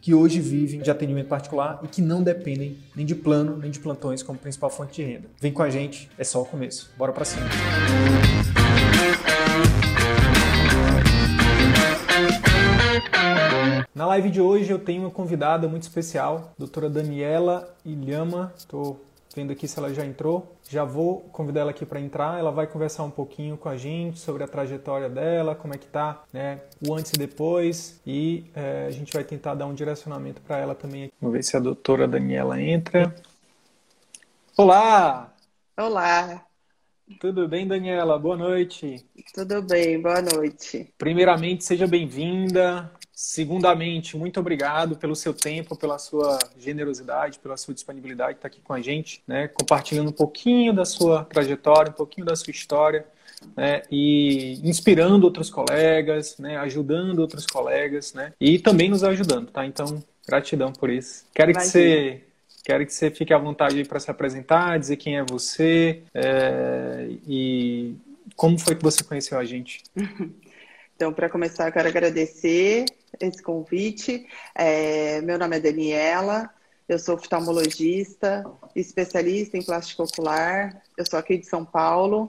que hoje vivem de atendimento particular e que não dependem nem de plano nem de plantões como principal fonte de renda. Vem com a gente, é só o começo. Bora para cima. Na live de hoje eu tenho uma convidada muito especial, doutora Daniela Ilhama. Estou vendo aqui se ela já entrou. Já vou convidar ela aqui para entrar. Ela vai conversar um pouquinho com a gente sobre a trajetória dela, como é que tá, né, o antes e depois, e é, a gente vai tentar dar um direcionamento para ela também. Vamos ver se a doutora Daniela entra. Olá! Olá! Tudo bem, Daniela? Boa noite. Tudo bem, boa noite. Primeiramente, seja bem-vinda. Segundamente, muito obrigado pelo seu tempo, pela sua generosidade, pela sua disponibilidade de estar aqui com a gente, né, compartilhando um pouquinho da sua trajetória, um pouquinho da sua história, né, e inspirando outros colegas, né, ajudando outros colegas, né, e também nos ajudando, tá? Então, gratidão por isso. Quero que você Quero que você fique à vontade para se apresentar, dizer quem é você é, e como foi que você conheceu a gente. Então, para começar, eu quero agradecer esse convite. É, meu nome é Daniela, eu sou oftalmologista, especialista em plástico ocular, eu sou aqui de São Paulo.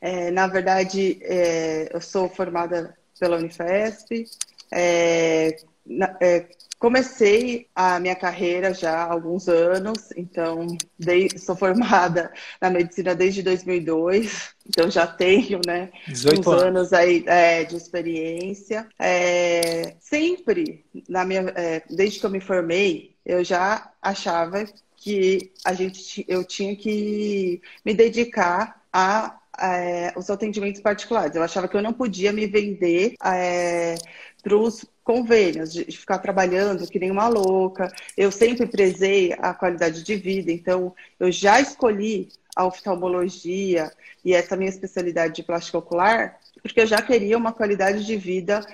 É, na verdade, é, eu sou formada pela Unifesp, é, na, é, Comecei a minha carreira já há alguns anos, então dei, sou formada na medicina desde 2002, então já tenho, né, uns anos. aí é, de experiência. É, sempre na minha, é, desde que eu me formei, eu já achava que a gente, eu tinha que me dedicar a é, os atendimentos particulares. Eu achava que eu não podia me vender é, para os convênios, de ficar trabalhando que nem uma louca. Eu sempre prezei a qualidade de vida, então eu já escolhi a oftalmologia e essa minha especialidade de plástico ocular, porque eu já queria uma qualidade de vida,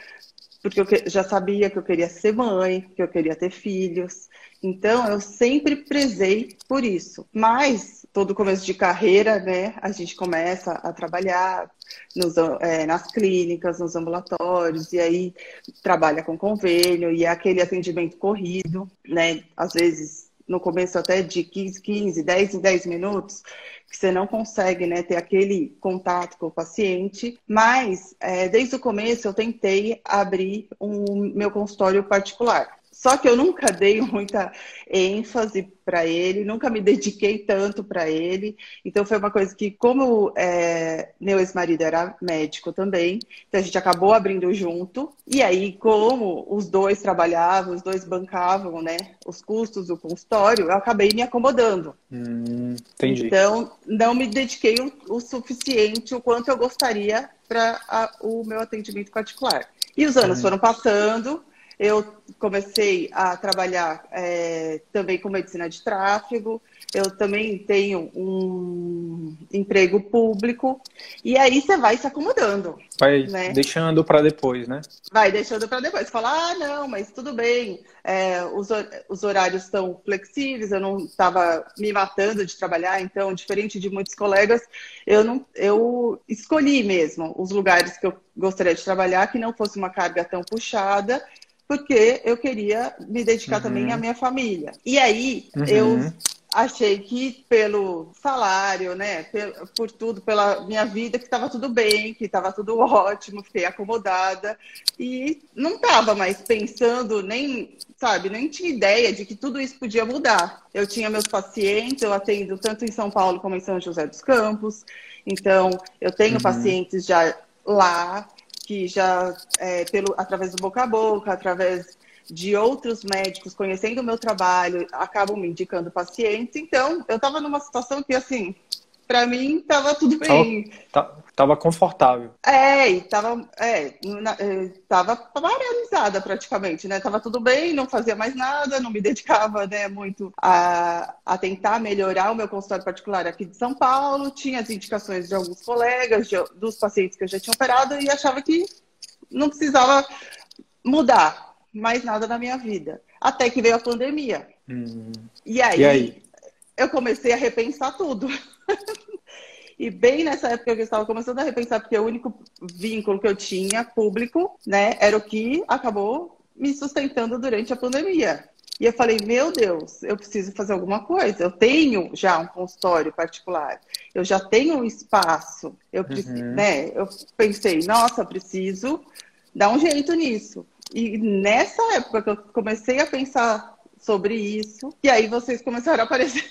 porque eu já sabia que eu queria ser mãe, que eu queria ter filhos. Então, eu sempre prezei por isso. Mas, todo começo de carreira, né, a gente começa a trabalhar nos, é, nas clínicas, nos ambulatórios, e aí trabalha com convênio, e é aquele atendimento corrido, né, às vezes no começo até de 15, 15, 10 em 10 minutos, que você não consegue né, ter aquele contato com o paciente, mas é, desde o começo eu tentei abrir um meu consultório particular. Só que eu nunca dei muita ênfase para ele, nunca me dediquei tanto para ele. Então foi uma coisa que, como é, meu ex-marido era médico também, então a gente acabou abrindo junto. E aí, como os dois trabalhavam, os dois bancavam, né, os custos do consultório, eu acabei me acomodando. Hum, entendi. Então não me dediquei o, o suficiente o quanto eu gostaria para o meu atendimento particular. E os anos hum. foram passando eu comecei a trabalhar é, também com medicina de tráfego. Eu também tenho um emprego público. E aí você vai se acomodando. Vai né? deixando para depois, né? Vai deixando para depois. Fala, ah, não, mas tudo bem. É, os, os horários estão flexíveis. Eu não estava me matando de trabalhar. Então, diferente de muitos colegas, eu, não, eu escolhi mesmo os lugares que eu gostaria de trabalhar, que não fosse uma carga tão puxada porque eu queria me dedicar uhum. também à minha família. E aí uhum. eu achei que pelo salário, né, por, tudo, pela minha vida, que estava tudo bem, que estava tudo ótimo, fiquei acomodada e não estava mais pensando nem, sabe, nem tinha ideia de que tudo isso podia mudar. Eu tinha meus pacientes, eu atendo tanto em São Paulo como em São José dos Campos, então eu tenho uhum. pacientes já lá que já, é, pelo, através do boca a boca, através de outros médicos conhecendo o meu trabalho, acabam me indicando pacientes. Então, eu estava numa situação que, assim, para mim estava tudo bem. Tava, tava, confortável. É, e tava, é, na, é, tava paralisada praticamente, né? Tava tudo bem, não fazia mais nada, não me dedicava, né, muito a, a tentar melhorar o meu consultório particular aqui de São Paulo. Tinha as indicações de alguns colegas, de, dos pacientes que eu já tinha operado e achava que não precisava mudar mais nada na minha vida. Até que veio a pandemia. Hum. E aí, e aí? eu comecei a repensar tudo. e bem nessa época que eu estava começando a repensar, porque o único vínculo que eu tinha público, né, era o que acabou me sustentando durante a pandemia. E eu falei, meu Deus, eu preciso fazer alguma coisa. Eu tenho já um consultório particular, eu já tenho um espaço. Eu, preciso, uhum. né, eu pensei, nossa, preciso dar um jeito nisso. E nessa época que eu comecei a pensar sobre isso, e aí vocês começaram a aparecer.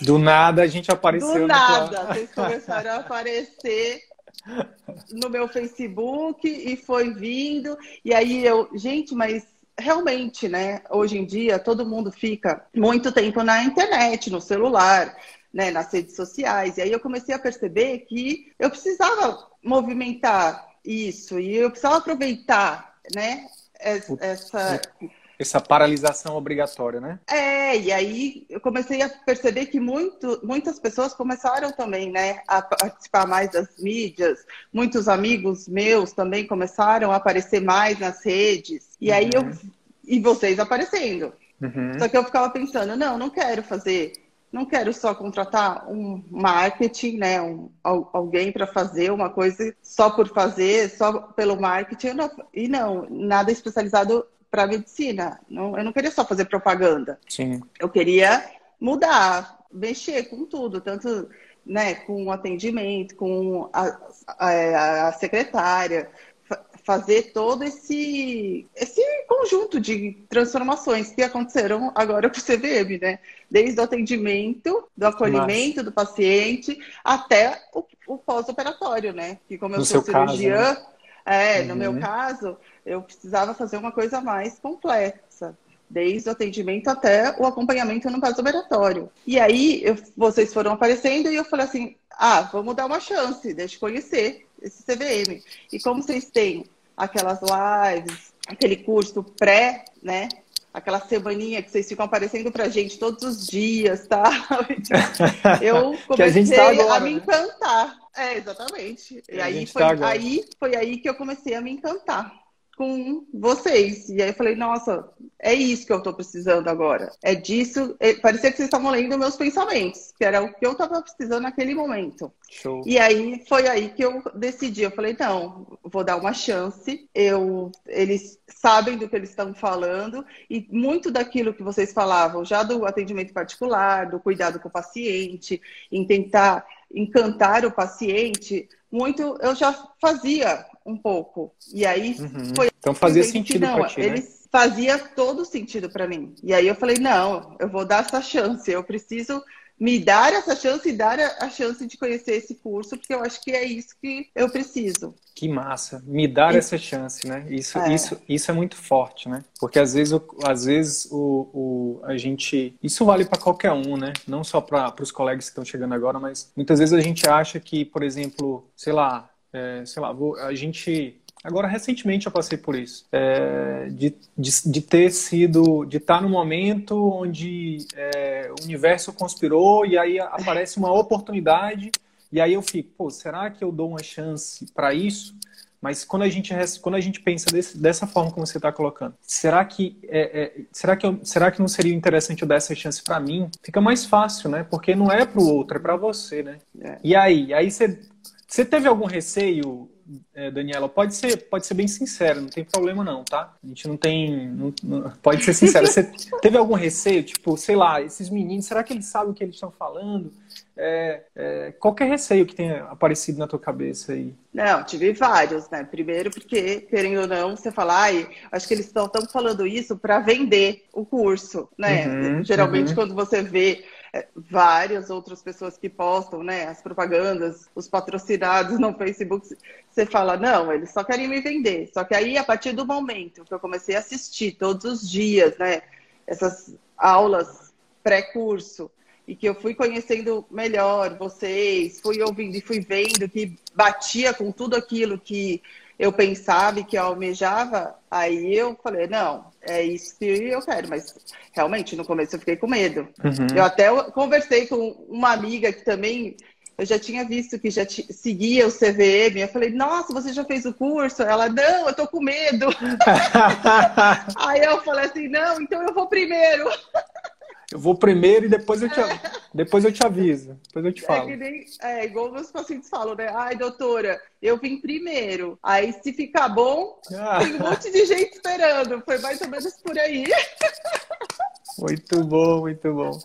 Do nada a gente apareceu. Do nada, vocês começaram a aparecer no meu Facebook e foi vindo. E aí eu, gente, mas realmente, né? Hoje em dia todo mundo fica muito tempo na internet, no celular, né, nas redes sociais. E aí eu comecei a perceber que eu precisava movimentar isso e eu precisava aproveitar, né? Essa essa paralisação obrigatória, né? É, e aí eu comecei a perceber que muito, muitas pessoas começaram também, né, a participar mais das mídias. Muitos amigos meus também começaram a aparecer mais nas redes. E uhum. aí eu uhum. e vocês aparecendo. Uhum. Só que eu ficava pensando, não, não quero fazer não quero só contratar um marketing, né, um, alguém para fazer uma coisa só por fazer, só pelo marketing, não, e não, nada especializado para medicina. Não, eu não queria só fazer propaganda. Sim. Eu queria mudar, mexer com tudo, tanto né, com o atendimento, com a, a, a secretária, fazer todo esse, esse conjunto de transformações que aconteceram agora com o CVM, né? Desde o atendimento, do acolhimento Nossa. do paciente até o, o pós-operatório, né? Que como eu no sou cirurgiã, caso, né? é, uhum. no meu caso, eu precisava fazer uma coisa mais complexa, desde o atendimento até o acompanhamento no pós-operatório. E aí eu, vocês foram aparecendo e eu falei assim: ah, vamos dar uma chance, deixa eu conhecer esse CVM. E como vocês têm aquelas lives, aquele curso pré, né? Aquela semaninha que vocês ficam aparecendo pra gente todos os dias, tá? Eu comecei a, tá agora, a me né? encantar. É, exatamente. E aí foi, tá aí foi aí que eu comecei a me encantar com vocês. E aí eu falei, nossa, é isso que eu estou precisando agora. É disso. É, parecia que vocês estavam lendo meus pensamentos, que era o que eu estava precisando naquele momento. Show. E aí foi aí que eu decidi. Eu falei, não, vou dar uma chance. Eu, eles sabem do que eles estão falando e muito daquilo que vocês falavam, já do atendimento particular, do cuidado com o paciente, em tentar encantar o paciente, muito eu já fazia um pouco. E aí uhum. foi. Então fazia sentido para ti, né? fazia todo sentido para mim. E aí eu falei, não, eu vou dar essa chance, eu preciso me dar essa chance e dar a chance de conhecer esse curso, porque eu acho que é isso que eu preciso. Que massa, me dar essa chance, né? Isso é. isso isso é muito forte, né? Porque às vezes às vezes o, o a gente isso vale para qualquer um, né? Não só para os colegas que estão chegando agora, mas muitas vezes a gente acha que, por exemplo, sei lá, é, sei lá, vou, a gente Agora, recentemente eu passei por isso. É, de, de, de, ter sido. de estar no momento onde é, o universo conspirou e aí aparece uma oportunidade. E aí eu fico, pô, será que eu dou uma chance para isso? Mas quando a gente, quando a gente pensa desse, dessa forma como você está colocando, será que, é, é, será, que eu, será que não seria interessante eu dar essa chance para mim? Fica mais fácil, né? Porque não é para o outro, é para você, né? É. E aí? Aí você, você teve algum receio Daniela, pode ser, pode ser bem sincero, não tem problema não, tá? A gente não tem. Não, não, pode ser sincero. Você teve algum receio, tipo, sei lá, esses meninos, será que eles sabem o que eles estão falando? É, é, qualquer receio que tenha aparecido na tua cabeça aí? Não, tive vários, né? Primeiro porque, querendo ou não, você fala, ai, acho que eles estão falando isso para vender o curso, né? Uhum, Geralmente, uhum. quando você vê é, várias outras pessoas que postam, né, as propagandas, os patrocinados no Facebook, você fala, não, eles só querem me vender. Só que aí, a partir do momento que eu comecei a assistir todos os dias, né, essas aulas pré-curso, e que eu fui conhecendo melhor vocês, fui ouvindo e fui vendo que batia com tudo aquilo que eu pensava e que eu almejava, aí eu falei, não, é isso que eu quero, mas realmente no começo eu fiquei com medo. Uhum. Eu até conversei com uma amiga que também eu já tinha visto que já seguia o CVM. Eu falei, nossa, você já fez o curso? Ela, não, eu tô com medo. Aí eu falei assim, não, então eu vou primeiro. Eu vou primeiro e depois eu te, é. depois eu te aviso. Depois eu te é falo. É, nem, é igual meus pacientes falam, né? Ai, doutora, eu vim primeiro. Aí, se ficar bom, ah. tem um monte de gente esperando. Foi mais ou menos por aí. Muito bom, muito bom.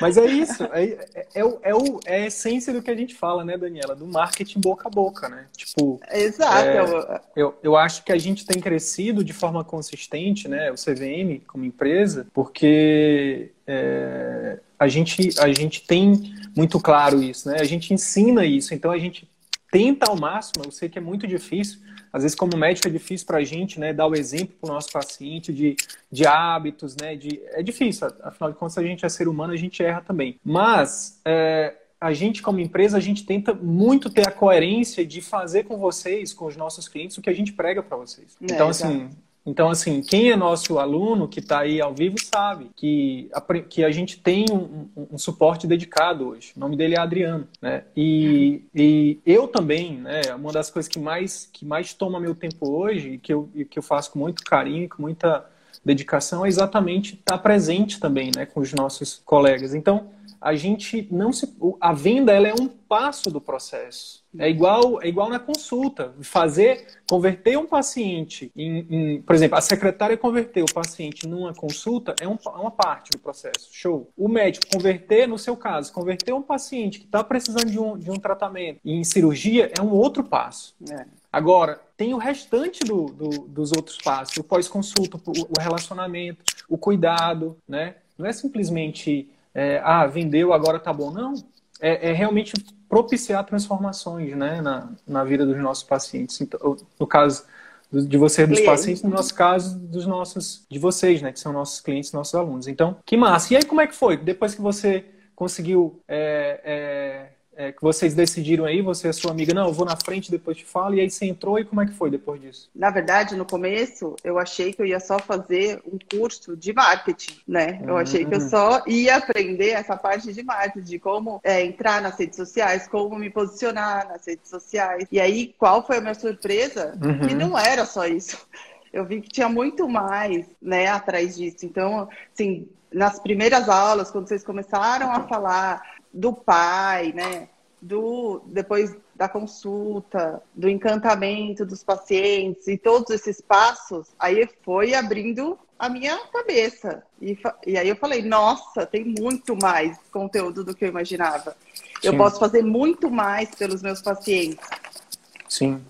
Mas é isso, é, é, é, o, é, o, é a essência do que a gente fala, né, Daniela? Do marketing boca a boca, né? Tipo. Exato. É, eu, eu acho que a gente tem crescido de forma consistente, né? O CVM como empresa, porque é, a, gente, a gente tem muito claro isso, né? A gente ensina isso, então a gente tenta ao máximo, eu sei que é muito difícil, às vezes como médico é difícil para a gente, né, dar o exemplo para o nosso paciente de, de hábitos, né, de, é difícil, afinal de contas a gente é ser humano, a gente erra também. Mas é, a gente como empresa, a gente tenta muito ter a coerência de fazer com vocês, com os nossos clientes, o que a gente prega para vocês. É, então, assim, então, assim, quem é nosso aluno que está aí ao vivo sabe que a, que a gente tem um, um, um, suporte dedicado hoje. O nome dele é Adriano, né? E, e eu também, né? Uma das coisas que mais, que mais toma meu tempo hoje e que eu, que eu faço com muito carinho, com muita dedicação, é exatamente estar tá presente também, né? Com os nossos colegas. Então, a gente não se. A venda ela é um passo do processo. É igual, é igual na consulta. Fazer, converter um paciente em, em por exemplo, a secretária converter o paciente numa consulta é um, é uma parte do processo. Show. O médico converter, no seu caso, converter um paciente que está precisando de um, de um tratamento em cirurgia é um outro passo. É. Agora, tem o restante do, do, dos outros passos, o pós-consulta, o relacionamento, o cuidado, né? Não é simplesmente é, ah, vendeu, agora tá bom. Não, é, é, realmente propiciar transformações né, na, na vida dos nossos pacientes. Então, no caso de você dos pacientes, no nosso caso dos nossos, de vocês, né, que são nossos clientes, nossos alunos. Então, que massa. E aí, como é que foi? Depois que você conseguiu é, é que vocês decidiram aí, você e a sua amiga, não, eu vou na frente, depois te falo, e aí você entrou e como é que foi depois disso? Na verdade, no começo, eu achei que eu ia só fazer um curso de marketing, né? Eu uhum. achei que eu só ia aprender essa parte de marketing, de como é, entrar nas redes sociais, como me posicionar nas redes sociais. E aí, qual foi a minha surpresa? Uhum. Que não era só isso. Eu vi que tinha muito mais, né, atrás disso. Então, assim, nas primeiras aulas, quando vocês começaram a falar do pai, né? Do, depois da consulta, do encantamento dos pacientes e todos esses passos, aí foi abrindo a minha cabeça. E, e aí eu falei, nossa, tem muito mais conteúdo do que eu imaginava. Sim. Eu posso fazer muito mais pelos meus pacientes. Sim.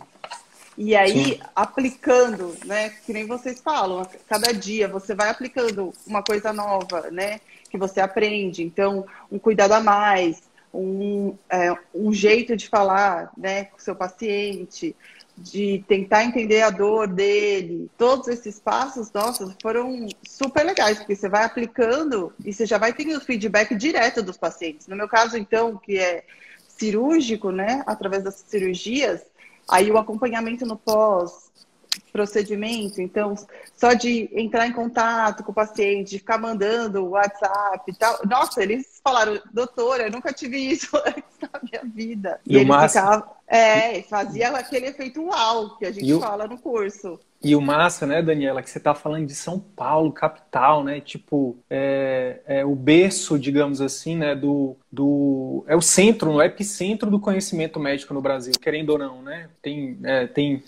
E aí, Sim. aplicando, né? Que nem vocês falam, cada dia você vai aplicando uma coisa nova, né? Que você aprende. Então, um cuidado a mais, um, é, um jeito de falar né, com o seu paciente, de tentar entender a dor dele. Todos esses passos, nossa, foram super legais, porque você vai aplicando e você já vai tendo o feedback direto dos pacientes. No meu caso, então, que é cirúrgico, né, através das cirurgias, aí o acompanhamento no pós, procedimento, então, só de entrar em contato com o paciente, de ficar mandando WhatsApp e tal. Nossa, eles falaram, doutora, eu nunca tive isso antes na minha vida. E, e ele ficava, é, fazia aquele efeito uau que a gente fala no curso. E o massa, né, Daniela, que você está falando de São Paulo, capital, né? Tipo, é, é, o berço, digamos assim, né? Do, do, é o centro, o epicentro do conhecimento médico no Brasil, querendo ou não, né? Tem, é, tem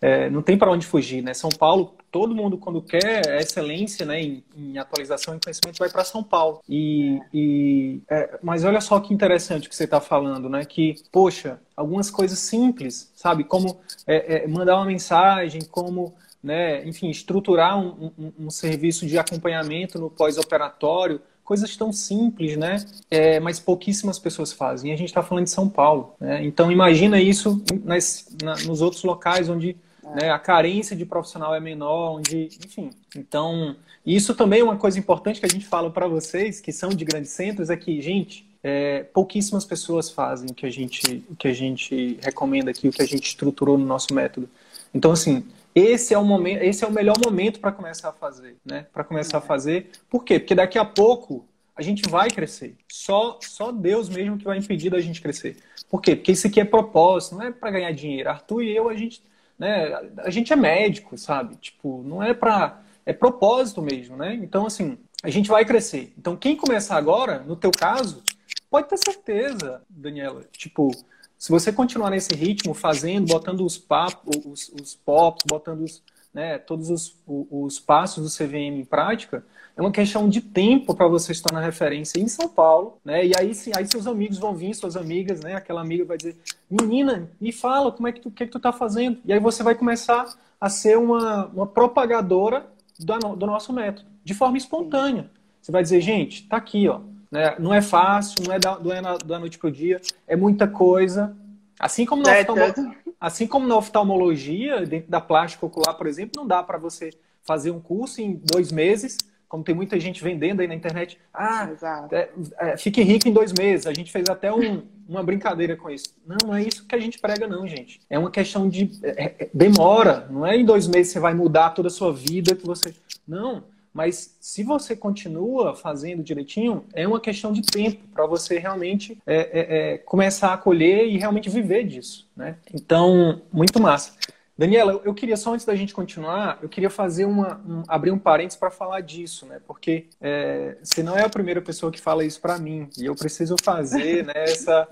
é, não tem para onde fugir, né? São Paulo, todo mundo quando quer excelência, né, em, em atualização e conhecimento vai para São Paulo. E, e é, mas olha só que interessante que você está falando, né? Que poxa, algumas coisas simples, sabe? Como é, é mandar uma mensagem, como né, enfim, estruturar um, um, um serviço de acompanhamento no pós-operatório coisas tão simples, né? É, mas pouquíssimas pessoas fazem. E a gente está falando de São Paulo, né? Então imagina isso nas, na, nos outros locais onde né, a carência de profissional é menor, onde, enfim. Então isso também é uma coisa importante que a gente fala para vocês que são de grandes centros é que, gente, é, pouquíssimas pessoas fazem o que a gente, o que a gente recomenda aqui, o que a gente estruturou no nosso método. Então, assim, esse é o momento, esse é o melhor momento para começar a fazer, né? Para começar a fazer. Por quê? Porque daqui a pouco a gente vai crescer. Só só Deus mesmo que vai impedir da gente crescer. Por quê? Porque isso aqui é propósito, não é para ganhar dinheiro. Arthur e eu a gente, né, a gente é médico, sabe? Tipo, não é para é propósito mesmo, né? Então assim, a gente vai crescer. Então quem começar agora, no teu caso, Pode ter certeza, Daniela. Tipo, se você continuar nesse ritmo, fazendo, botando os papos, os, os pops, botando os, né, todos os, os passos do CVM em prática, é uma questão de tempo para você se tornar referência em São Paulo, né? E aí, sim, aí seus amigos vão vir, suas amigas, né? Aquela amiga vai dizer, menina, me fala como é que tu, que, é que tu tá fazendo. E aí você vai começar a ser uma, uma propagadora do, do nosso método, de forma espontânea. Você vai dizer, gente, tá aqui, ó. Né? Não é fácil, não é da, não é na, da noite para o dia, é muita coisa. Assim como, na é, oftalmo... assim como na oftalmologia, dentro da plástica ocular, por exemplo, não dá para você fazer um curso em dois meses, como tem muita gente vendendo aí na internet. Ah, é, é, fique rico em dois meses. A gente fez até um, uma brincadeira com isso. Não, não é isso que a gente prega, não, gente. É uma questão de. É, é demora. Não é em dois meses você vai mudar toda a sua vida que você. Não. Mas se você continua fazendo direitinho, é uma questão de tempo para você realmente é, é, é, começar a colher e realmente viver disso. Né? Então, muito massa. Daniela, eu queria só antes da gente continuar, eu queria fazer uma um, abrir um parênteses para falar disso, né? Porque é, você não é a primeira pessoa que fala isso para mim e eu preciso fazer né, essa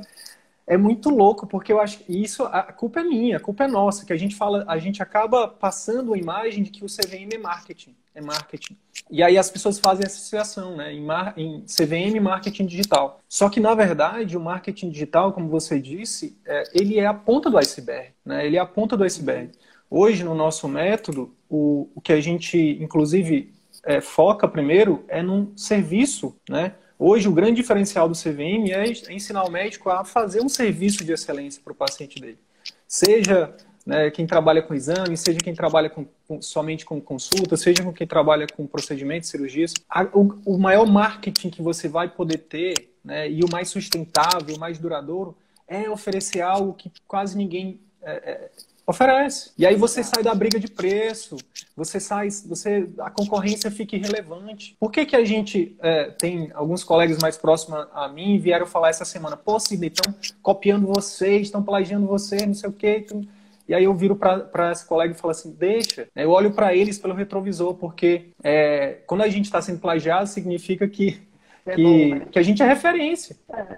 é muito louco, porque eu acho que isso, a culpa é minha, a culpa é nossa, que a gente fala, a gente acaba passando a imagem de que o CVM é marketing, é marketing. E aí as pessoas fazem essa associação, né, em, mar, em CVM marketing digital. Só que na verdade o marketing digital, como você disse, é, ele é a ponta do iceberg, né? Ele é a ponta do iceberg. Hoje no nosso método, o, o que a gente inclusive é, foca primeiro é num serviço, né? Hoje, o grande diferencial do CVM é ensinar o médico a fazer um serviço de excelência para o paciente dele. Seja né, quem trabalha com exame, seja quem trabalha com, com, somente com consulta, seja com quem trabalha com procedimentos, cirurgias. A, o, o, maior marketing que você vai poder ter, né, e o mais sustentável, o mais duradouro, é oferecer algo que quase ninguém é, é, Oferece. E aí você sai da briga de preço, você sai, você a concorrência fica irrelevante. Por que, que a gente é, tem alguns colegas mais próximos a mim vieram falar essa semana, pô, Sidney, estão copiando vocês, estão plagiando vocês, não sei o quê. E aí eu viro para esse colega e falo assim, deixa. Eu olho para eles pelo retrovisor, porque é, quando a gente está sendo plagiado, significa que, é que, bom, né? que a gente é referência. É.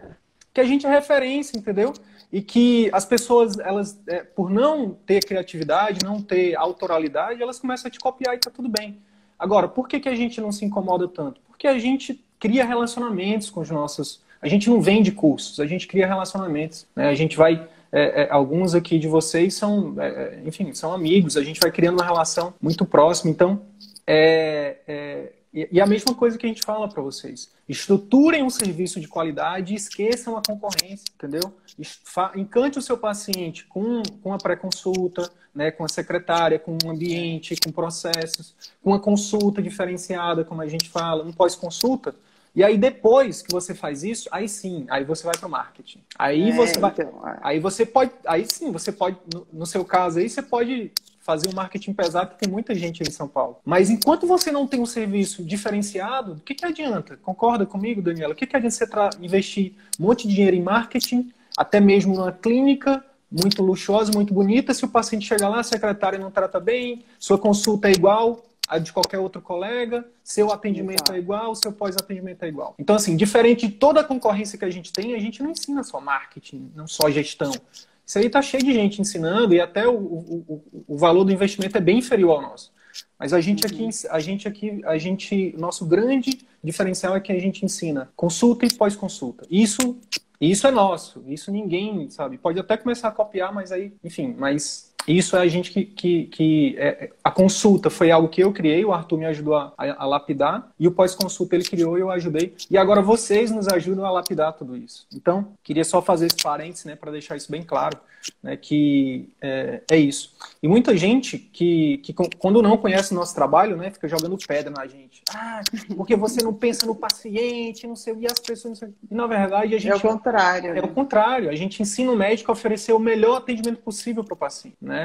Que a gente é referência, entendeu? E que as pessoas, elas, é, por não ter criatividade, não ter autoralidade, elas começam a te copiar e tá tudo bem. Agora, por que, que a gente não se incomoda tanto? Porque a gente cria relacionamentos com os nossos. A gente não vende cursos, a gente cria relacionamentos. Né? A gente vai. É, é, alguns aqui de vocês são, é, é, enfim, são amigos, a gente vai criando uma relação muito próxima. Então, é, é e, a mesma coisa que a gente fala para vocês. Estruturem um serviço de qualidade e esqueçam a concorrência, entendeu? Encante o seu paciente com, com a pré-consulta, né, com a secretária, com um ambiente, com processos, com uma consulta diferenciada, como a gente fala, um pós-consulta. E aí depois que você faz isso, aí sim, aí você vai para o marketing. Aí é, você vai, então, é. aí você pode, aí sim, você pode, no, no seu caso aí, você pode fazer um marketing pesado, que tem muita gente em São Paulo. Mas enquanto você não tem um serviço diferenciado, o que, que adianta? Concorda comigo, Daniela? O que, que adianta você investir um monte de dinheiro em marketing, até mesmo numa clínica muito luxuosa, muito bonita, se o paciente chega lá, a secretária não trata bem, sua consulta é igual, a de qualquer outro colega, seu atendimento é igual, seu pós-atendimento é igual. Então, assim, diferente de toda a concorrência que a gente tem, a gente não ensina só marketing, não só gestão. Isso aí está cheio de gente ensinando e até o, o, o, valor do investimento é bem inferior ao nosso. Mas a gente aqui, uhum. a gente aqui, a gente, nosso grande diferencial é que a gente ensina consulta e pós-consulta. Isso, isso é nosso. Isso ninguém sabe. Pode até começar a copiar, mas aí, enfim, mas Isso é a gente que. que, que é, a consulta foi algo que eu criei, o Arthur me ajudou a, a, a lapidar, e o pós-consulta ele criou e eu ajudei. E agora vocês nos ajudam a lapidar tudo isso. Então, queria só fazer esse parênteses, né, para deixar isso bem claro, né, que é, é, isso. E muita gente que, que, quando não conhece o nosso trabalho, né, fica jogando pedra na gente. Ah, porque você não pensa no paciente, não sei, e as pessoas não sei. E na verdade a gente. É o contrário. É né? o contrário. A gente ensina o médico a oferecer o melhor atendimento possível para o paciente, né?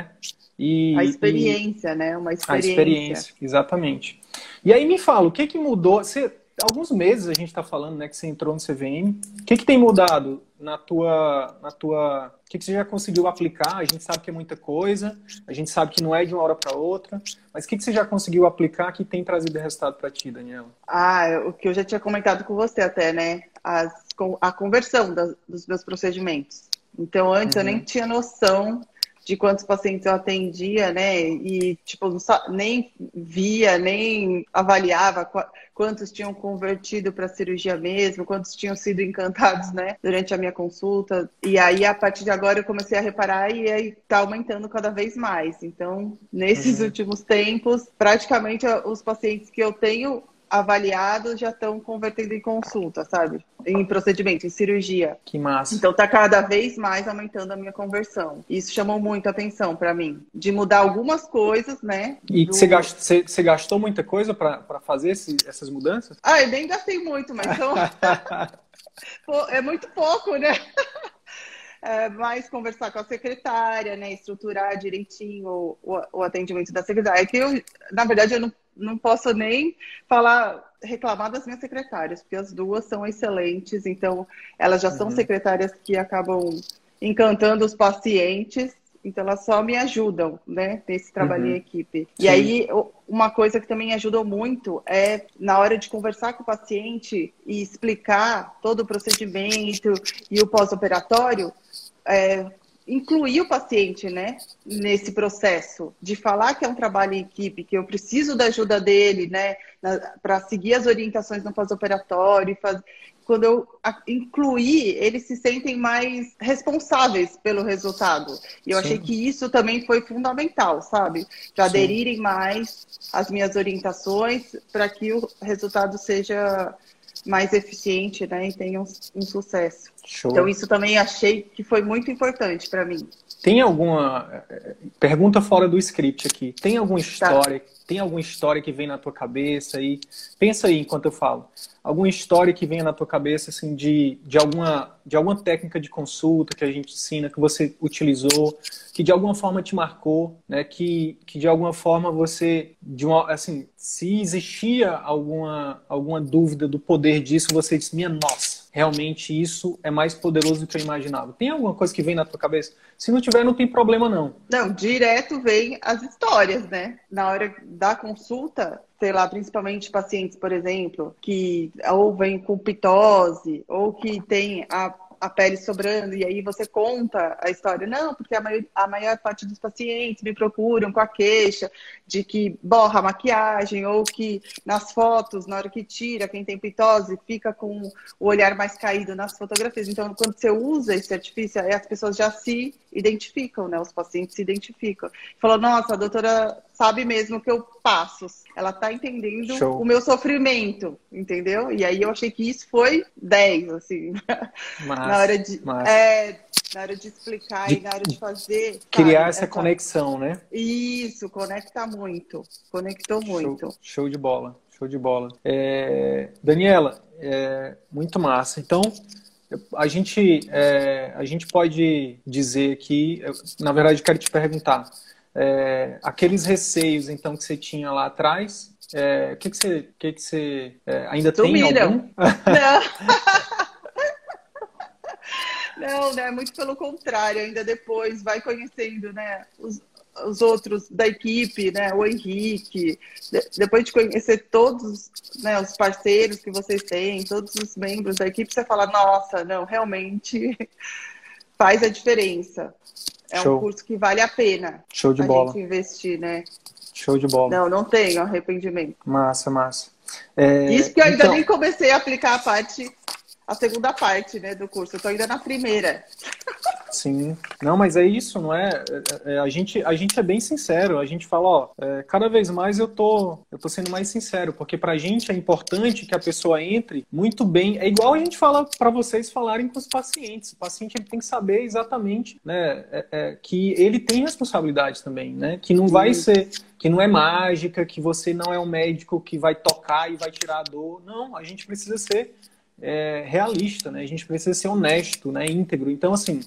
E, a experiência, e... né? Uma experiência. A experiência, exatamente. E aí me fala, o que que mudou? Você, alguns meses a gente está falando, né, que você entrou no CVM. O que que tem mudado na tua, na tua, o que que você já conseguiu aplicar? A gente sabe que é muita coisa, a gente sabe que não é de uma hora para outra, mas o que que você já conseguiu aplicar que tem trazido resultado para ti, Daniela? Ah, o que eu já tinha comentado com você até, né? As, a conversão das, dos meus procedimentos. Então, antes uhum. eu nem uhum. tinha noção de quantos pacientes eu atendia, né? E, tipo, nem via, nem avaliava quantos tinham convertido para cirurgia mesmo, quantos tinham sido encantados, né? Durante a minha consulta. E aí, a partir de agora, eu comecei a reparar e aí tá aumentando cada vez mais. Então, nesses uhum. últimos tempos, praticamente os pacientes que eu tenho avaliados já estão convertendo em consulta, sabe? Em procedimento, em cirurgia. Que massa. Então tá cada vez mais aumentando a minha conversão. Isso chamou muita atenção para mim. De mudar algumas coisas, né? E do... você, gastou, você, você gastou muita coisa para fazer esse, essas mudanças? Ah, eu nem gastei muito, mas são... é muito pouco, né? É, mais conversar com a secretária, né, estruturar direitinho o, o, o atendimento da secretária. É que eu, na verdade, eu não não posso nem falar, reclamar das minhas secretárias, porque as duas são excelentes, então elas já uhum. são secretárias que acabam encantando os pacientes, então elas só me ajudam, né, nesse trabalho uhum. em equipe. Sim. E aí, uma coisa que também ajudou muito é na hora de conversar com o paciente e explicar todo o procedimento e o pós-operatório, é, incluir o paciente, né, nesse processo de falar que é um trabalho em equipe, que eu preciso da ajuda dele, né, para seguir as orientações no pós-operatório, quando eu incluir, eles se sentem mais responsáveis pelo resultado. E eu Sim. achei que isso também foi fundamental, sabe? Para aderirem mais às minhas orientações, para que o resultado seja mais eficiente né, e tenha um, um sucesso. Show. Então, isso também achei que foi muito importante para mim. Tem alguma. Pergunta fora do script aqui. Tem alguma tá. história? Tá. Tem alguma história que vem na tua cabeça aí? Pensa aí enquanto eu falo. Alguma história que venha na tua cabeça, assim, de, de, alguma, de alguma técnica de consulta que a gente ensina, que você utilizou, que de alguma forma te marcou, né? Que, que de alguma forma você, de uma, assim, se existia alguma, alguma dúvida do poder disso, você disse, minha nossa, realmente isso é mais poderoso do que eu imaginava. Tem alguma coisa que vem na tua cabeça? Se não tiver, não tem problema não. Não, direto vem as histórias, né? Na hora da consulta, sei lá, principalmente pacientes, por exemplo, que ou vêm com pitose, ou que tem a a pele sobrando, e aí você conta a história. Não, porque a maior, a maior parte dos pacientes me procuram com a queixa de que borra a maquiagem, ou que nas fotos, na hora que tira, quem tem pitose, fica com o olhar mais caído nas fotografias. Então, quando você usa esse artifício, as pessoas já se identificam, né? Os pacientes se identificam. Falou, nossa, a doutora sabe mesmo o que eu passo. Ela tá entendendo Show. o meu sofrimento, entendeu? E aí eu achei que isso foi 10, assim. Massa, na hora de. É, na hora de explicar de, e na hora de fazer. Criar sabe, essa, essa, conexão, né? Isso, conecta muito. Conectou muito. Show, show de bola, show de bola. É, Daniela, é, muito massa. Então, a gente, é, a gente pode dizer que, na verdade, quero te perguntar, é, aqueles receios então que você tinha lá atrás, é, o que, que você, que que você é, ainda Sumiram. tem algum? Não. Não, né? Muito pelo contrário, ainda depois vai conhecendo, né? Os, os outros da equipe, né? O Henrique, de, depois de conhecer todos né, os parceiros que vocês têm, todos os membros da equipe, você fala, nossa, não, realmente faz a diferença. É Show. um curso que vale a pena. Show de a bola. Gente investir, né? Show de bola. Não, não tenho arrependimento. Massa, massa. É, Isso que eu ainda então... nem comecei a aplicar a parte, a segunda parte, né, do curso. Eu tô ainda na primeira. Sim. Não, mas é isso, não é? é, é a, gente, a gente é bem sincero. A gente fala, ó, é, cada vez mais eu tô, eu tô sendo mais sincero, porque pra gente é importante que a pessoa entre muito bem. É igual a gente fala para vocês falarem com os pacientes. O paciente ele tem que saber exatamente, né, é, é, que ele tem responsabilidade também, né? Que não vai ser que não é mágica, que você não é um médico que vai tocar e vai tirar a dor. Não, a gente precisa ser é, realista, né? A gente precisa ser honesto, né? Íntegro. Então, assim,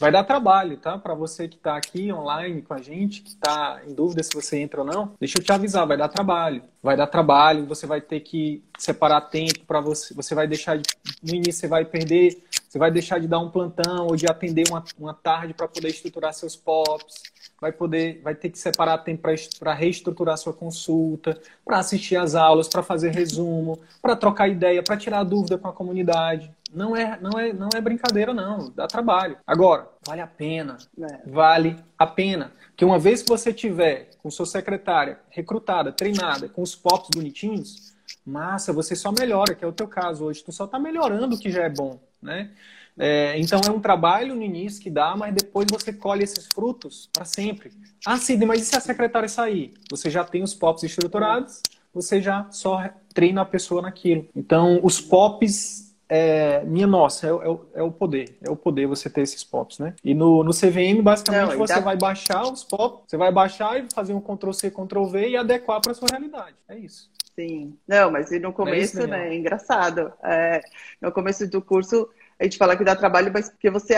vai dar trabalho, tá? Para você que está aqui online com a gente, que está em dúvida se você entra ou não, deixa eu te avisar, vai dar trabalho. Vai dar trabalho, você vai ter que separar tempo para você, você vai deixar de, no início você vai perder, você vai deixar de dar um plantão ou de atender uma, uma tarde para poder estruturar seus POPs vai poder, vai ter que separar tempo para reestruturar sua consulta, para assistir às aulas, para fazer resumo, para trocar ideia, para tirar dúvida com a comunidade. Não é, não é, não é brincadeira não, dá trabalho. Agora, vale a pena, é. vale a pena, que uma vez que você tiver com sua secretária recrutada, treinada, com os pops bonitinhos, massa, você só melhora, que é o teu caso hoje. Tu só está melhorando o que já é bom, né? É, então é um trabalho no início que dá, mas depois você colhe esses frutos para sempre. Ah, sim, mas e se a secretária sair? Você já tem os POPs estruturados, você já só treina a pessoa naquilo. Então, os POPs, é, minha nossa, é, é, é, o poder. É o poder você ter esses POPs, né? E no, no CVM, basicamente, Não, você dá... vai baixar os POPs, você vai baixar e fazer um Ctrl-C, Ctrl-V e adequar para sua realidade. É isso. Sim. Não, mas no começo, é isso, né? É engraçado. É, no começo do curso a gente fala que dá trabalho, mas porque você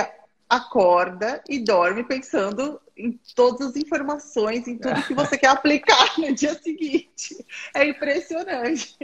acorda e dorme pensando em todas as informações, em tudo que você quer aplicar no dia seguinte. É impressionante.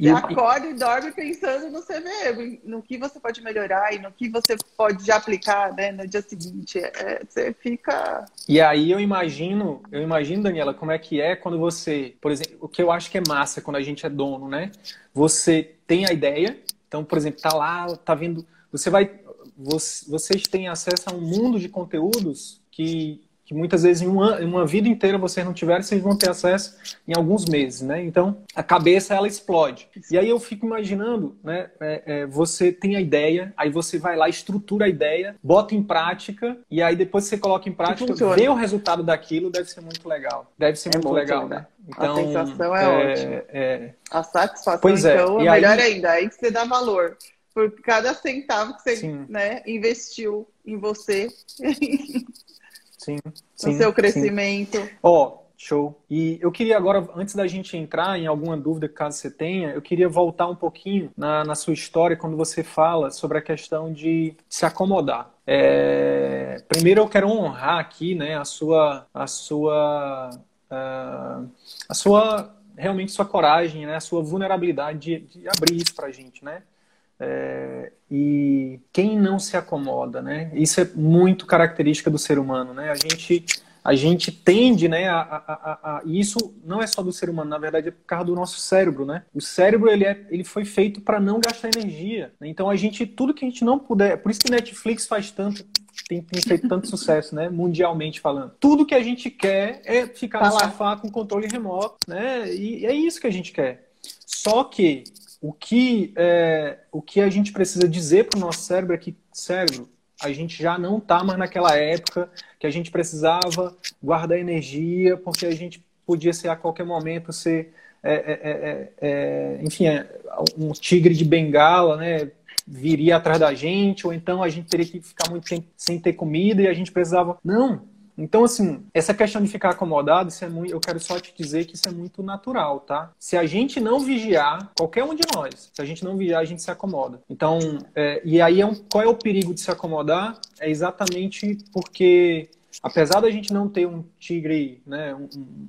Você e, acorda e dorme pensando no CV, no que você pode melhorar e no que você pode já aplicar né, no dia seguinte. É, você fica. E aí eu imagino, eu imagino, Daniela, como é que é quando você, por exemplo, o que eu acho que é massa quando a gente é dono, né? Você tem a ideia, então, por exemplo, tá lá, tá vendo. Você vai. Vocês têm acesso a um mundo de conteúdos que, que muitas vezes em uma, em uma vida inteira vocês não tiverem, vocês vão ter acesso em alguns meses, né? Então, a cabeça ela explode. E aí eu fico imaginando, né? É, é, você tem a ideia, aí você vai lá, estrutura a ideia, bota em prática, e aí depois você coloca em prática, vê o resultado daquilo, deve ser muito legal. Deve ser é muito, muito legal, né? Então, a sensação é, é ótima. É... A satisfação, pois é. então, é melhor aí... ainda. Aí que você dá valor por cada centavo que você né, investiu em você. Sim, sim. No seu crescimento. Ó, oh, show. E eu queria agora, antes da gente entrar em alguma dúvida, caso você tenha, eu queria voltar um pouquinho na, na sua história quando você fala sobre a questão de se acomodar. É... Primeiro eu quero honrar aqui, né, a sua, a sua uh, a sua realmente sua coragem, né, a sua vulnerabilidade de, de abrir isso para a gente, né? É, e quem não se acomoda, né? Isso é muito característica do ser humano, né? A gente a gente tende, né, a, a, a, a, isso não é só do ser humano, na verdade é por causa do nosso cérebro, né? O cérebro ele, é, ele foi feito para não gastar energia. Né? Então a gente tudo que a gente não puder, por isso que Netflix faz tanto tem, tem feito tanto sucesso, né? Mundialmente falando. Tudo que a gente quer é ficar tá no sofá com controle remoto, né? E é isso que a gente quer. Só que o que, é, o que a gente precisa dizer para o nosso cérebro é que, cérebro, a gente já não está mais naquela época que a gente precisava guardar energia, porque a gente podia ser a qualquer momento ser, é, é, é, é enfim, um tigre de bengala, né? viria atrás da gente, ou então a gente teria que ficar muito tempo sem ter comida e a gente precisava. Não. Então, assim, essa questão de ficar acomodado, isso é muito, eu quero só te dizer que isso é muito natural, tá? Se a gente não vigiar, qualquer um de nós, se a gente não vigiar, a gente se acomoda. Então, é, e aí, é um, qual é o perigo de se acomodar? É exatamente porque apesar da gente não ter um tigre, né, um, um,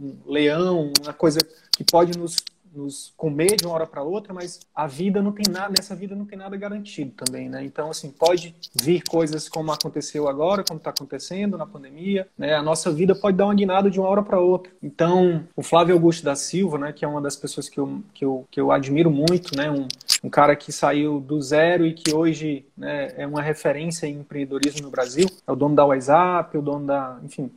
um, leão, uma coisa que pode nos nos comer de uma hora para outra, mas a vida não tem nada, nessa vida não tem nada garantido também, né? Então, assim, pode vir coisas como aconteceu agora, como está acontecendo na pandemia, né? A nossa vida pode dar uma guinada de uma hora para outra. Então, o Flávio Augusto da Silva, né, que é uma das pessoas que eu, que eu, que eu admiro muito, né? Um, um cara que saiu do zero e que hoje né, é uma referência em empreendedorismo no Brasil, é o dono da WhatsApp, é o dono da, enfim,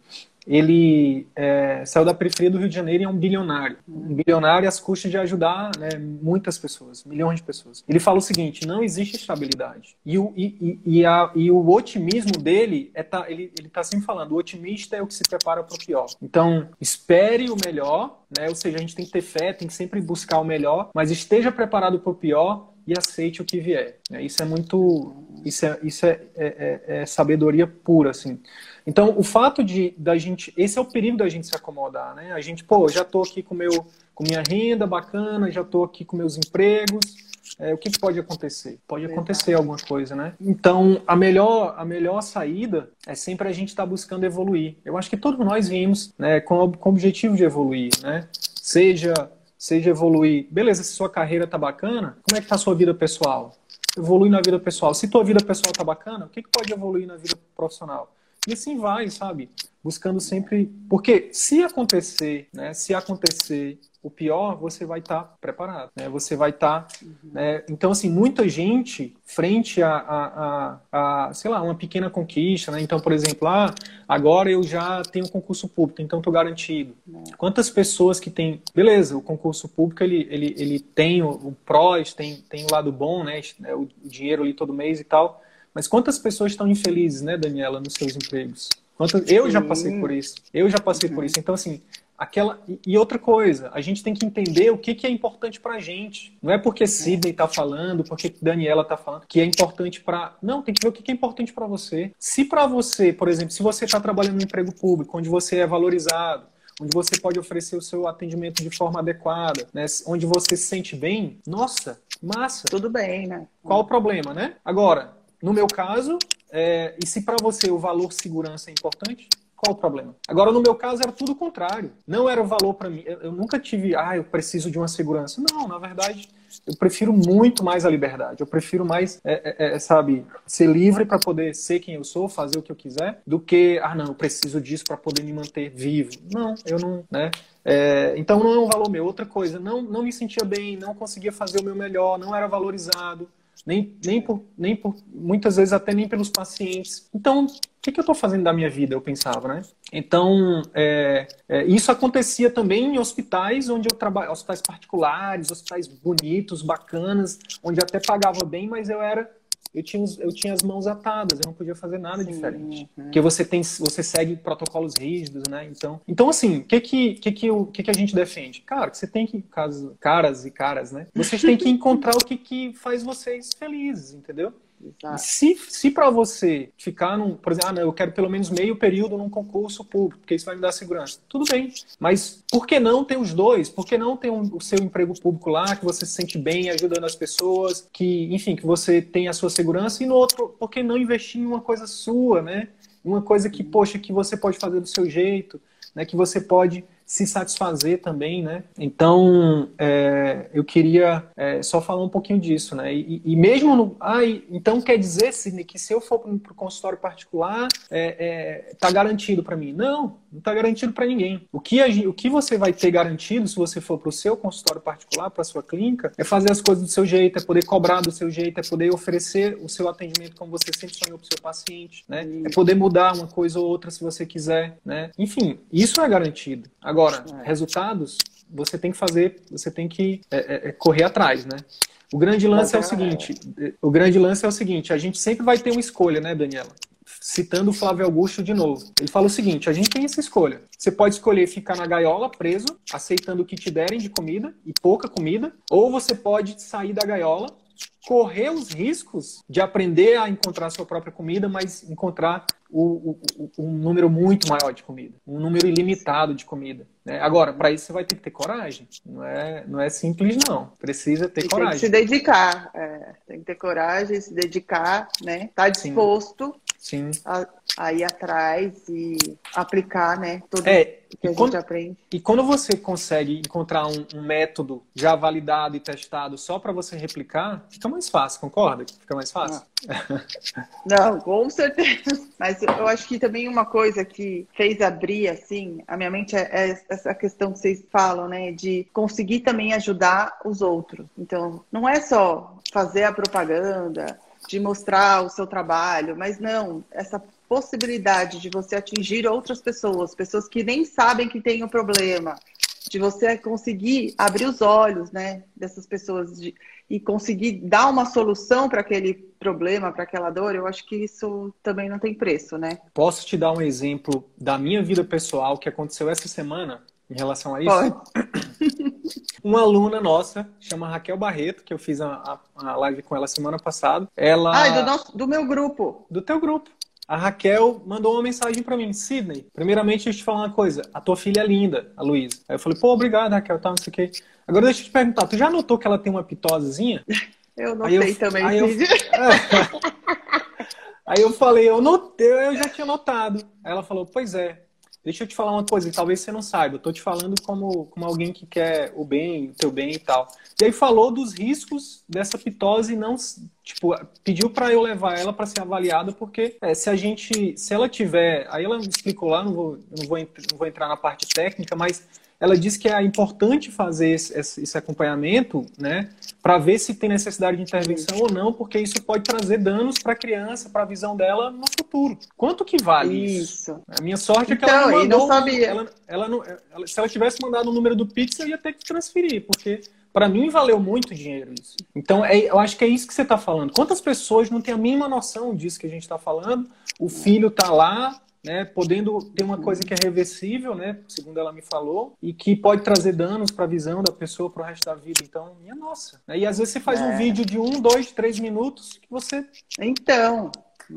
ele é, saiu da periferia do Rio de Janeiro e é um bilionário. Um bilionário às custas de ajudar né, muitas pessoas, milhões de pessoas. Ele fala o seguinte: não existe estabilidade. E o, e, e, a, e o otimismo dele, é tá, ele está sempre falando: o otimista é o que se prepara para o pior. Então, espere o melhor, né? ou seja, a gente tem que ter fé, tem que sempre buscar o melhor, mas esteja preparado para o pior e aceite o que vier. É, isso é muito, isso é, isso é, é, é, é, sabedoria pura, assim. Então, o fato de da gente, esse é o perigo da gente se acomodar, né? A gente, pô, já estou aqui com meu, com minha renda bacana, já estou aqui com meus empregos. É, o que, pode acontecer? Pode acontecer alguma coisa, né? Então, a melhor, a melhor saída é sempre a gente estar tá buscando evoluir. Eu acho que todos nós vimos, né, com, com o objetivo de evoluir, né? Seja seja evoluir. Beleza, se sua carreira tá bacana, como é que tá a sua vida pessoal? Evoluir na vida pessoal. Se tua vida pessoal tá bacana, o que, que pode evoluir na vida profissional? E assim vai, sabe? Buscando sempre. Porque se acontecer, né? Se acontecer o pior, você vai estar tá preparado, né? Você vai estar, tá, uhum. né? Então, assim, muita gente frente a, a, a, a, sei lá, uma pequena conquista, né? Então, por exemplo, ah, agora eu já tenho concurso público, então estou garantido. É. Quantas pessoas que têm, beleza, o concurso público ele, ele, ele tem o, o prós, tem, tem o lado bom, né? O dinheiro ali todo mês e tal. Mas quantas pessoas estão infelizes, né, Daniela, nos seus empregos? Quantas... Eu já passei por isso. Eu já passei uhum. por isso. Então, assim, aquela e outra coisa, a gente tem que entender o que, que é importante para gente. Não é porque Sidney está falando, porque Daniela está falando que é importante para. Não, tem que ver o que, que é importante para você. Se para você, por exemplo, se você está trabalhando no emprego público, onde você é valorizado, onde você pode oferecer o seu atendimento de forma adequada, né? onde você se sente bem, nossa, massa. Tudo bem, né? Qual o problema, né? Agora, no meu caso, é, e se para você o valor segurança é importante, qual o problema? Agora, no meu caso, era tudo o contrário. Não era o valor para mim. Eu, eu, nunca tive, ah, eu preciso de uma segurança. Não, na verdade, eu prefiro muito mais a liberdade. Eu prefiro mais, é, é, é sabe, ser livre para poder ser quem eu sou, fazer o que eu quiser, do que, ah, não, eu preciso disso para poder me manter vivo. Não, eu não, né? É, então não é um valor meu. Outra coisa, não, não me sentia bem, não conseguia fazer o meu melhor, não era valorizado nem, nem, por, nem por, muitas vezes até nem pelos pacientes. Então, o que, que eu estou fazendo da minha vida? Eu pensava, né? Então, é, é, isso acontecia também em hospitais onde eu trabalho, hospitais particulares, hospitais bonitos, bacanas, onde até pagava bem, mas eu era eu tinha, eu tinha as mãos atadas, eu não podia fazer nada Sim, diferente. Uhum. Porque você tem, você segue protocolos rígidos, né? Então, então assim, o que que, que, que, que que a gente defende? Cara, você tem que, caso, caras e caras, né? Vocês têm que encontrar o que, que faz vocês felizes, entendeu? Exato. Se, se para você ficar num, por exemplo, ah, não, eu quero pelo menos meio período num concurso público, porque isso vai me dar segurança. Tudo bem. Mas por que não ter os dois? Por que não ter um, o seu emprego público lá, que você se sente bem ajudando as pessoas, que, enfim, que você tem a sua segurança, e no outro, por que não investir em uma coisa sua, né? Uma coisa que, poxa, que você pode fazer do seu jeito, né? Que você pode se satisfazer também, né? Então, é, eu queria é, só falar um pouquinho disso, né? E, e mesmo no... Ah, então quer dizer, Sidney, que se eu for para o consultório particular, é, é tá garantido para mim? Não, não está garantido para ninguém. O que, a, o que você vai ter garantido se você for para o seu consultório particular, para a sua clínica, é fazer as coisas do seu jeito, é poder cobrar do seu jeito, é poder oferecer o seu atendimento como você sempre sonhou para o seu paciente, né? É poder mudar uma coisa ou outra se você quiser, né? Enfim, isso é garantido. Agora, é. resultados, você tem que fazer, você tem que é, é, é correr atrás, né? O grande lance é o seguinte, o grande lance é o seguinte, a gente sempre vai ter uma escolha, né, Daniela? Citando o Flávio Augusto de novo. Ele fala o seguinte: a gente tem essa escolha. Você pode escolher ficar na gaiola, preso, aceitando o que te derem de comida e pouca comida, ou você pode sair da gaiola correr os riscos de aprender a encontrar sua própria comida, mas encontrar o, o, um número muito maior de comida, um número ilimitado de comida. Né? Agora, para isso você vai ter que ter coragem. Não é, não é simples, não. Precisa ter e coragem. Tem que se dedicar. É, tem que ter coragem, se dedicar, né? Tá disposto Sim. Sim. A, a, ir atrás e aplicar, né? Tudo é, que a quando, gente aprende. E quando você consegue encontrar um, um método já validado e testado só para você replicar, fica mais fácil, concorda? Fica mais fácil? Não, com certeza. Mas eu acho que também uma coisa que fez abrir, assim, a minha mente é, é essa questão que vocês falam, né? De conseguir também ajudar os outros. Então, não é só fazer a propaganda, de mostrar o seu trabalho, mas não, essa possibilidade de você atingir outras pessoas, pessoas que nem sabem que tem o um problema, de você conseguir abrir os olhos, né, dessas pessoas de, e conseguir dar uma solução para aquele problema, para aquela dor, eu acho que isso também não tem preço, né? Posso te dar um exemplo da minha vida pessoal que aconteceu essa semana em relação a isso? Pode. Uma aluna nossa, chama Raquel Barreto, que eu fiz a, a, live com ela semana passada. Ela. Ah, do, nosso, do meu grupo. Do teu grupo. A Raquel mandou uma mensagem para mim, Sidney. Primeiramente, deixa eu te falar uma coisa. A tua filha é linda, a Luísa. Aí eu falei, pô, obrigado, Raquel, tá, não sei o quê. Agora deixa eu te perguntar, tu já notou que ela tem uma pitosezinha? Eu notei eu, também, aí eu, aí eu falei, eu notei, eu já tinha notado. Aí ela falou, pois é. Deixa eu te falar uma coisa talvez você não saiba. Eu tô te falando como, como alguém que quer o bem, o teu bem e tal. E aí falou dos riscos dessa pitose não, tipo, pediu para eu levar ela para ser avaliada porque é, se a gente, se ela tiver, aí ela explicou lá, não vou, não vou, não vou entrar na parte técnica, mas ela disse que é importante fazer esse, esse acompanhamento, né, para ver se tem necessidade de intervenção ou não, porque isso pode trazer danos para a criança, para a visão dela no futuro. Quanto que vale isso? isso? A minha sorte é que então, ela não mandou. Não sabia. Ela, ela não, ela, se ela tivesse mandado o número do Pix, eu ia ter que transferir, porque para mim valeu muito dinheiro isso. Então, é, eu acho que é isso que você está falando. Quantas pessoas não têm a mínima noção disso que a gente está falando? O filho está lá, né, podendo ter uma coisa que é reversível, né, segundo ela me falou, e que pode trazer danos para a visão da pessoa para o resto da vida. Então, minha nossa. E às vezes você faz é. um vídeo de um, dois, três minutos que você. Então,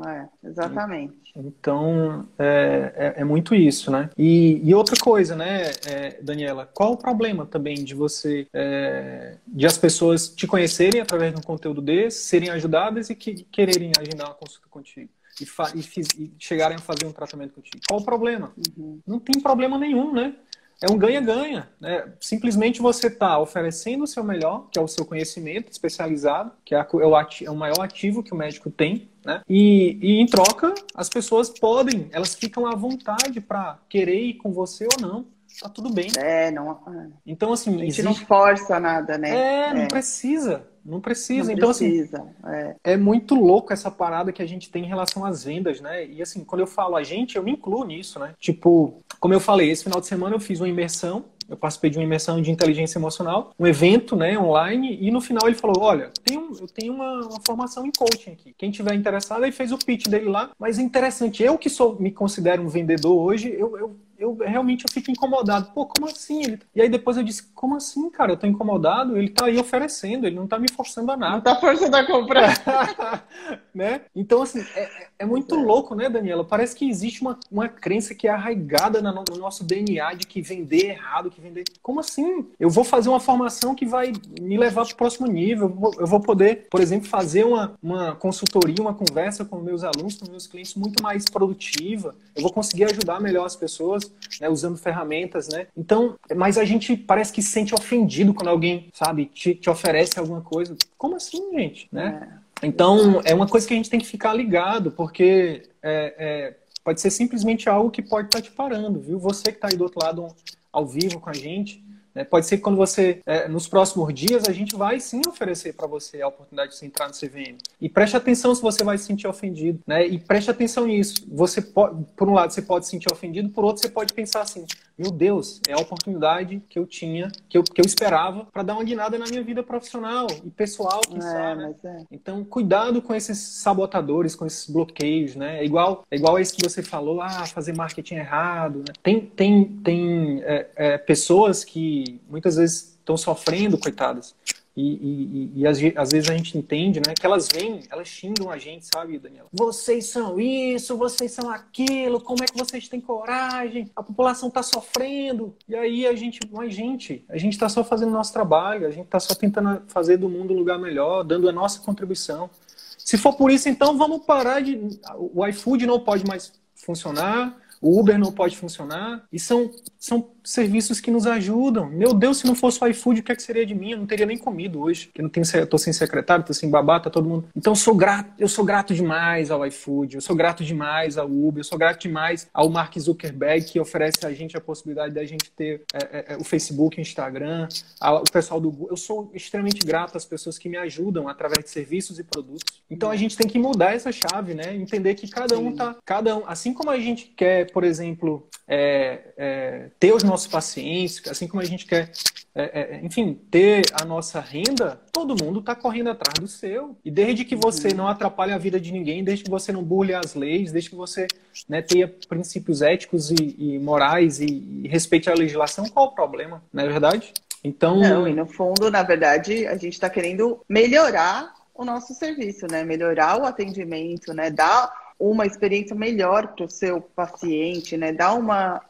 é, exatamente. Então, é, é, é, muito isso, né? E, e outra coisa, né, é, Daniela, qual o problema também de você, é, de as pessoas te conhecerem através de um conteúdo desse, serem ajudadas e que quererem agendar uma consulta contigo? E, e, fiz, e chegarem a fazer um tratamento contigo. Qual o problema? Uhum. Não tem problema nenhum, né? É um ganha-ganha. Né? Simplesmente você está oferecendo o seu melhor, que é o seu conhecimento especializado, que é, é, o, ativo, é o maior ativo que o médico tem, né? E, e, em troca, as pessoas podem, elas ficam à vontade para querer ir com você ou não. Tá tudo bem. É, não. É. Então, assim. A gente existe... não força nada, né? É, não é. precisa. Não precisa. Não então, assim, precisa, assim, é. é. muito louco essa parada que a gente tem em relação às vendas, né? E assim, quando eu falo a gente, eu me incluo nisso, né? Tipo, como eu falei, esse final de semana eu fiz uma imersão eu participei de uma imersão de inteligência emocional, um evento né, online, e no final ele falou: Olha, tem um, eu tenho uma, uma, formação em coaching aqui. Quem tiver interessado, aí fez o pitch dele lá. Mas é interessante, eu que sou, me considero um vendedor hoje, eu, eu eu realmente eu fico incomodado. Pô, como assim? Ele... E aí depois eu disse, como assim, cara? Eu tô incomodado? Ele tá aí oferecendo, ele não tá me forçando a nada. Não tá forçando a comprar. né? Então, assim, é, é muito é. louco, né, Daniela? Parece que existe uma, uma crença que é arraigada no, no nosso DNA de que vender é errado, que vender. Como assim? Eu vou fazer uma formação que vai me levar para o próximo nível. Eu vou, eu vou, poder, por exemplo, fazer uma, uma consultoria, uma conversa com meus alunos, com meus clientes muito mais produtiva. Eu vou conseguir ajudar melhor as pessoas né, usando ferramentas, né? Então, mas a gente parece que se sente ofendido quando alguém, sabe, te, te oferece alguma coisa. Como assim, gente? Né? É. Então, é uma coisa que a gente tem que ficar ligado, porque é, é, pode ser simplesmente algo que pode estar te parando, viu? Você que está aí do outro lado ao vivo com a gente, né? Pode ser que quando você, é, nos próximos dias, a gente vai sim oferecer para você a oportunidade de você entrar no CVM. E preste atenção se você vai se sentir ofendido, né? E preste atenção nisso. Você pode, por um lado, você pode se sentir ofendido, por outro, você pode pensar assim: meu Deus, é a oportunidade que eu tinha, que eu, que eu esperava para dar uma guinada na minha vida profissional e pessoal, quem é, sabe, né? é. Então, cuidado com esses sabotadores, com esses bloqueios, né? É igual, é igual esse que você falou, ah, fazer marketing errado, né? Tem, tem, tem é, é pessoas que muitas vezes estão sofrendo, coitadas. E, e, e, às, às, vezes a gente entende, né? Que elas vêm, elas xingam a gente, sabe, Daniela? Vocês são isso, vocês são aquilo, como é que vocês têm coragem? A população está sofrendo. E aí a gente, mas gente, a gente está só fazendo nosso trabalho, a gente está só tentando fazer do mundo um lugar melhor, dando a nossa contribuição. Se for por isso, então vamos parar de. O iFood não pode mais funcionar, o Uber não pode funcionar. E são, são serviços que nos ajudam. Meu Deus, se não fosse o iFood, o que, é que seria de mim? Eu não teria nem comido hoje. Que não tenho, eu tô sem secretário, tô sem babá, tá todo mundo. Então eu sou grato, eu sou grato demais ao iFood, eu sou grato demais ao Uber, eu sou grato demais ao Mark Zuckerberg que oferece a gente a possibilidade da gente ter é, é, é o Facebook, o Instagram, a, o pessoal do Google. Eu sou extremamente grato às pessoas que me ajudam através de serviços e produtos. Então a gente tem que mudar essa chave, né? Entender que cada um tá, cada um, assim como a gente quer, por exemplo, é, é, ter os nossos pacientes, assim como a gente quer, é, é enfim, ter a nossa renda, todo mundo está correndo atrás do seu. E desde que você uhum. não atrapalhe a vida de ninguém, desde que você não burle as leis, desde que você né, tenha princípios éticos e, e morais e, e, respeite a legislação, qual o problema? Não é verdade? Então. Não, e no fundo, na verdade, a gente está querendo melhorar o nosso serviço, né? Melhorar o atendimento, né? Dar uma experiência melhor para o seu paciente, né? Dar uma,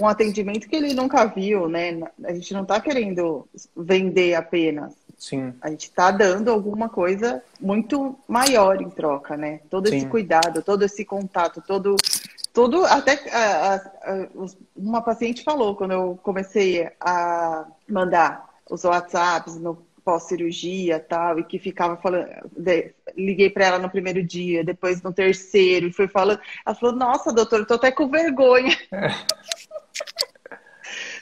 um atendimento que ele nunca viu, né? A gente não está querendo vender apenas. Sim. A gente está dando alguma coisa muito maior em troca, né? Todo Sim. esse cuidado, todo esse contato, todo, todo até a, a, uma paciente falou quando eu comecei a mandar os WhatsApps no pós-cirurgia tal, e que ficava falando. De, liguei para ela no primeiro dia, depois no terceiro, e foi falando. Ela falou: Nossa, doutora, eu tô até com vergonha.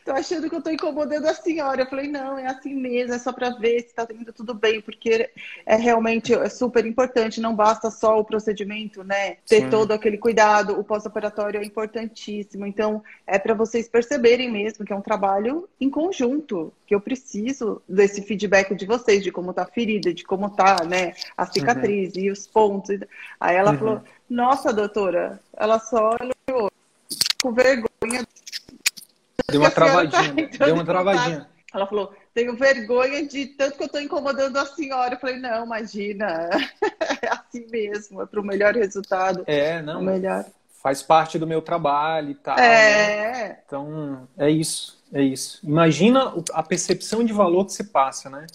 Tô achando que eu tô incomodando a senhora. Eu falei, não, é assim mesmo, é só para ver se tá indo tudo bem, porque é realmente é super importante, não basta só o procedimento, né? Ter Sim. todo aquele cuidado, o pós-operatório é importantíssimo. Então, é para vocês perceberem mesmo que é um trabalho em conjunto, que eu preciso desse feedback de vocês, de como tá a ferida, de como tá, né, a cicatriz uhum. e os pontos. Aí ela uhum. falou, nossa, doutora, ela só olhou com vergonha Deu uma travadinha. Tá deu uma travadinha. Ela falou, tenho vergonha de tanto que eu estou incomodando a senhora. Eu falei, não, imagina. É assim mesmo, é para o melhor resultado. É, não. melhor. Faz parte do meu trabalho e tal. É. Né? Então, é isso. É isso. Imagina a percepção de valor que você passa, né?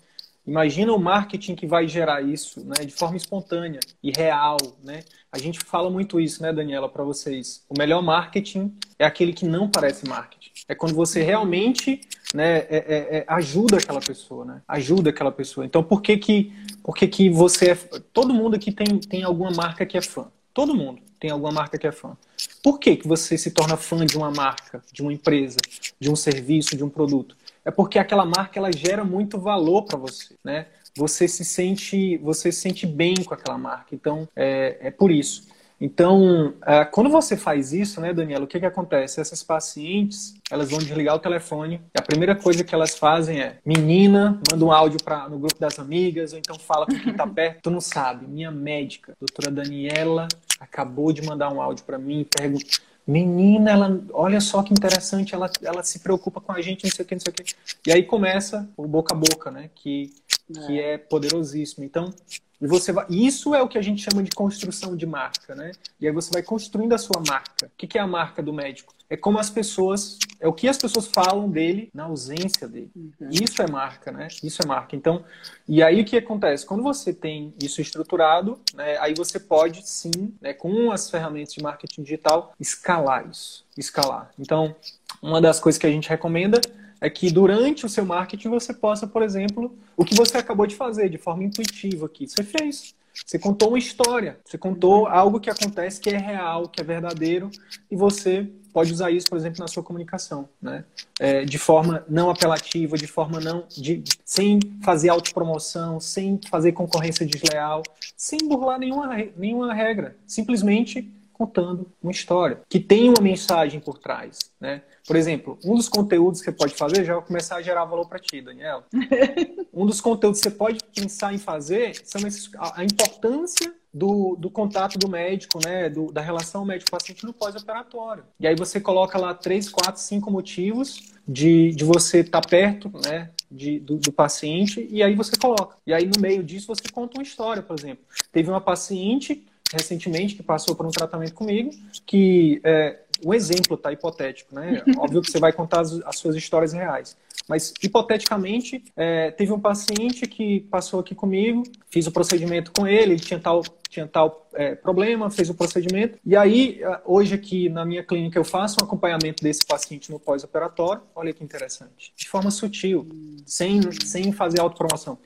Imagina o marketing que vai gerar isso, né, de forma espontânea e real, né? A gente fala muito isso, né, Daniela, para vocês. O melhor marketing é aquele que não parece marketing. É quando você realmente, né, é, é, é, ajuda aquela pessoa, né? Ajuda aquela pessoa. Então, por que que, por que, que você é... Todo mundo aqui tem, tem alguma marca que é fã. Todo mundo tem alguma marca que é fã. Por que, que você se torna fã de uma marca, de uma empresa, de um serviço, de um produto? É porque aquela marca ela gera muito valor para você, né? Você se sente, você se sente bem com aquela marca. Então é, é por isso. Então, é, quando você faz isso, né, Daniela, o que, que acontece? Essas pacientes, elas vão desligar o telefone e a primeira coisa que elas fazem é: menina, manda um áudio pra, no grupo das amigas, ou então fala com quem tá perto. Tu não sabe, minha médica, doutora Daniela, acabou de mandar um áudio para mim e pergunta Menina, ela, olha só que interessante, ela, ela se preocupa com a gente, não sei o que, não sei o que. E aí começa o boca a boca, né? Que, é. que é poderosíssimo. Então, e você vai, isso é o que a gente chama de construção de marca, né? E aí você vai construindo a sua marca. O que é a marca do médico? É como as pessoas, é o que as pessoas falam dele na ausência dele. Uhum. Isso é marca, né? Isso é marca. Então, e aí o que acontece? Quando você tem isso estruturado, né, aí você pode sim, né, com as ferramentas de marketing digital, escalar isso, escalar. Então, uma das coisas que a gente recomenda é que durante o seu marketing você possa, por exemplo, o que você acabou de fazer de forma intuitiva aqui, você fez. Você contou uma história, você contou algo que acontece que é real, que é verdadeiro, e você pode usar isso, por exemplo, na sua comunicação, né? É, de forma não apelativa, de forma não, de, sem fazer autopromoção, sem fazer concorrência desleal, sem burlar nenhuma, nenhuma regra, simplesmente contando uma história que tem uma mensagem por trás, né? Por exemplo, um dos conteúdos que você pode fazer já vai começar a gerar valor para ti, Daniela. um dos conteúdos que você pode pensar em fazer são esses, a, a importância do, do, contato do médico, né, do, da relação médico-paciente no pós-operatório. E aí você coloca lá três, quatro, cinco motivos de, de você estar tá perto, né, de, do, do, paciente, e aí você coloca. E aí no meio disso você conta uma história, por exemplo. Teve uma paciente recentemente que passou por um tratamento comigo, que é, um exemplo, tá hipotético, né? Óbvio que você vai contar as, as, suas histórias reais. Mas, hipoteticamente, é, teve um paciente que passou aqui comigo, fiz o procedimento com ele, ele tinha tal, tinha tal é, problema, fez o procedimento. E aí, hoje aqui na minha clínica, eu faço um acompanhamento desse paciente no pós-operatório. Olha que interessante. De forma sutil, sem, sem fazer autopromoção.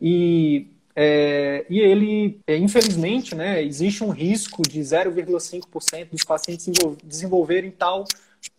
E é, e ele, é, infelizmente, né, existe um risco de 0,5% dos pacientes desenvolverem tal,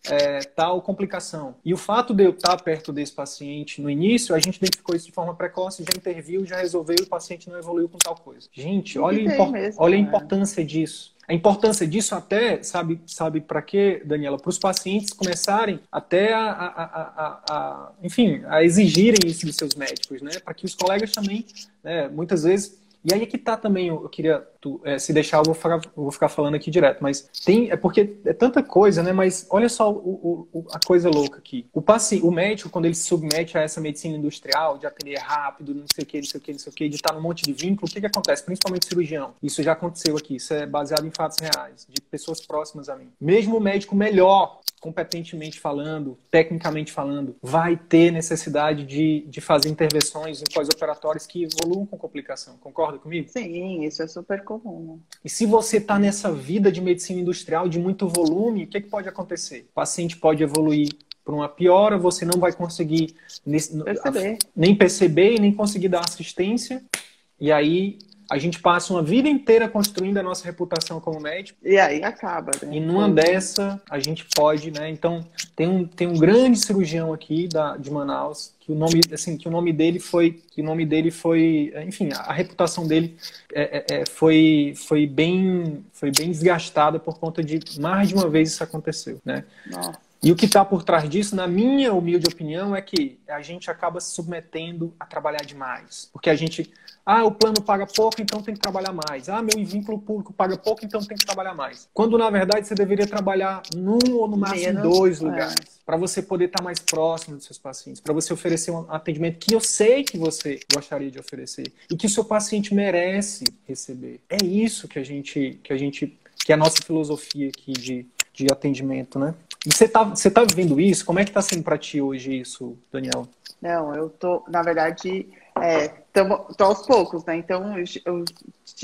é, tal complicação. E o fato de eu estar perto desse paciente no início, a gente identificou isso de forma precoce, já interviu, já resolveu e o paciente não evoluiu com tal coisa. Gente, olha, mesmo, olha a né? importância disso. A importância disso até, sabe, sabe para quê, Daniela? Para os pacientes começarem até a, a, a, a, enfim, a exigirem isso dos seus médicos, né? Para que os colegas também, né, muitas vezes e aí é que tá também, eu queria, tu, é, se deixar, eu vou, ficar, eu vou ficar falando aqui direto, mas tem, é porque é tanta coisa, né? Mas olha só o, o, a coisa louca aqui. O, paciente, o médico, quando ele se submete a essa medicina industrial, de atender rápido, não sei o que, não sei o que, não sei o que, de estar num monte de vínculo, o que, que acontece? Principalmente cirurgião. Isso já aconteceu aqui, isso é baseado em fatos reais, de pessoas próximas a mim. Mesmo o médico melhor, competentemente falando, tecnicamente falando, vai ter necessidade de, de fazer intervenções em pós-operatórios que evoluam com complicação. Concorda comigo? Sim, isso é super comum. E se você está nessa vida de medicina industrial de muito volume, o que, que pode acontecer? O paciente pode evoluir para uma piora, você não vai conseguir perceber. nem perceber e nem conseguir dar assistência. E aí a gente passa uma vida inteira construindo a nossa reputação como médico. E aí acaba, né? E numa dessa, a gente pode, né? Então, tem um, tem um grande cirurgião aqui da, de Manaus, que o nome, assim, que o nome dele foi, que o nome dele foi, enfim, a reputação dele é, é, é, foi, foi bem, foi bem desgastada por conta de mais de uma vez isso aconteceu, né? Nossa. E o que está por trás disso, na minha humilde opinião, é que a gente acaba se submetendo a trabalhar demais. Porque a gente, ah, o plano paga pouco, então tem que trabalhar mais. Ah, meu vínculo público paga pouco, então tem que trabalhar mais. Quando, na verdade, você deveria trabalhar num ou no máximo Menos, dois é. lugares. É. Para você poder estar tá mais próximo dos seus pacientes. Para você oferecer um atendimento que eu sei que você gostaria de oferecer. E que o seu paciente merece receber. É isso que a gente, que a gente, que é a nossa filosofia aqui de, de atendimento, né? Você está você tá vivendo isso? Como é que está sendo para ti hoje isso, Daniel? Não, eu tô, na verdade, é, tô, tô aos poucos, né? Então, eu, eu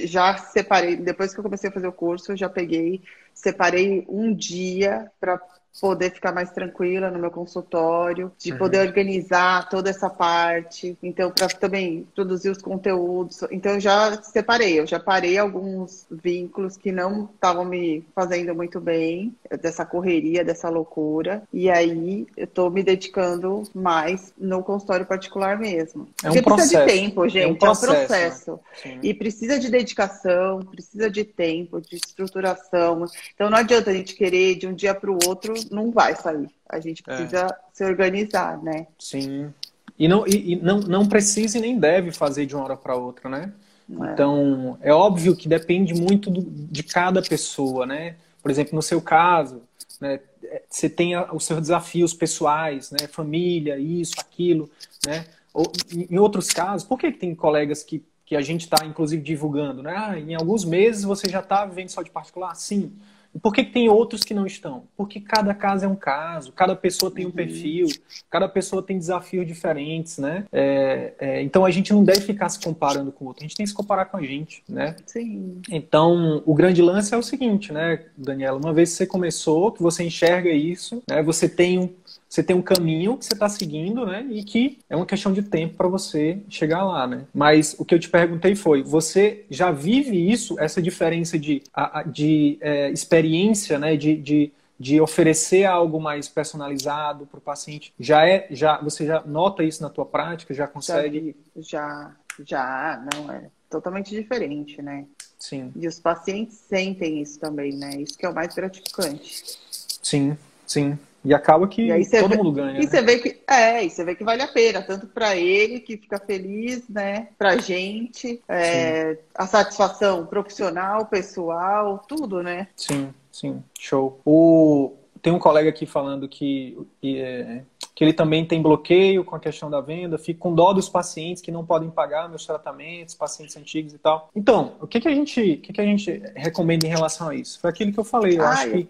já separei, depois que eu comecei a fazer o curso, eu já peguei, separei um dia para poder ficar mais tranquila no meu consultório, de uhum. poder organizar toda essa parte, então para também produzir os conteúdos. Então eu já separei, eu já parei alguns vínculos que não estavam me fazendo muito bem, dessa correria, dessa loucura, e aí eu estou me dedicando mais no consultório particular mesmo. É um Porque processo. precisa de tempo, gente, é um processo. É um processo. Né? E precisa de dedicação, precisa de tempo, de estruturação. Então não adianta a gente querer de um dia para o outro não vai sair. A gente é. precisa é. se organizar, né? Sim. E não, e, e, não, não precisa e nem deve fazer de uma hora para outra, né? É. Então, é óbvio que depende muito do, de cada pessoa, né? Por exemplo, no seu caso, né, você tem os seus desafios pessoais, né? Família, isso, aquilo, né? Ou, em outros casos, por que, que tem colegas que, que a gente está, inclusive, divulgando, né? Ah, em alguns meses você já está vivendo só de particular? Sim. Por que, tem outros que não estão? Porque cada caso é um caso, cada pessoa tem um uhum. perfil, cada pessoa tem desafios diferentes, né? É, é, então a gente não deve ficar se comparando com o outro, a gente tem que se comparar com a gente, né? Sim. Então o grande lance é o seguinte, né, Daniela? Uma vez que você começou, que você enxerga isso, né, você tem um você tem um caminho que você está seguindo, né? E que é uma questão de tempo para você chegar lá, né? Mas o que eu te perguntei foi: você já vive isso, essa diferença de, de é, experiência, né? De, de, de oferecer algo mais personalizado para o paciente? Já é, já você já nota isso na tua prática? Já consegue? Já, já, não é totalmente diferente, né? Sim. E os pacientes sentem isso também, né? Isso que é o mais gratificante. Sim, sim. E acaba que e todo vê, mundo ganha. E né? você vê que é, e você vê que vale a pena, tanto para ele que fica feliz, né? Pra gente, é, a satisfação profissional, pessoal, tudo, né? Sim, sim, show. O tem um colega aqui falando que, é, que ele também tem bloqueio com a questão da venda, fica com dó dos pacientes que não podem pagar meus tratamentos, pacientes antigos e tal. Então, o que, que a gente, o que, que a gente recomenda em relação a isso? Foi aquilo que eu falei. Eu ah, acho que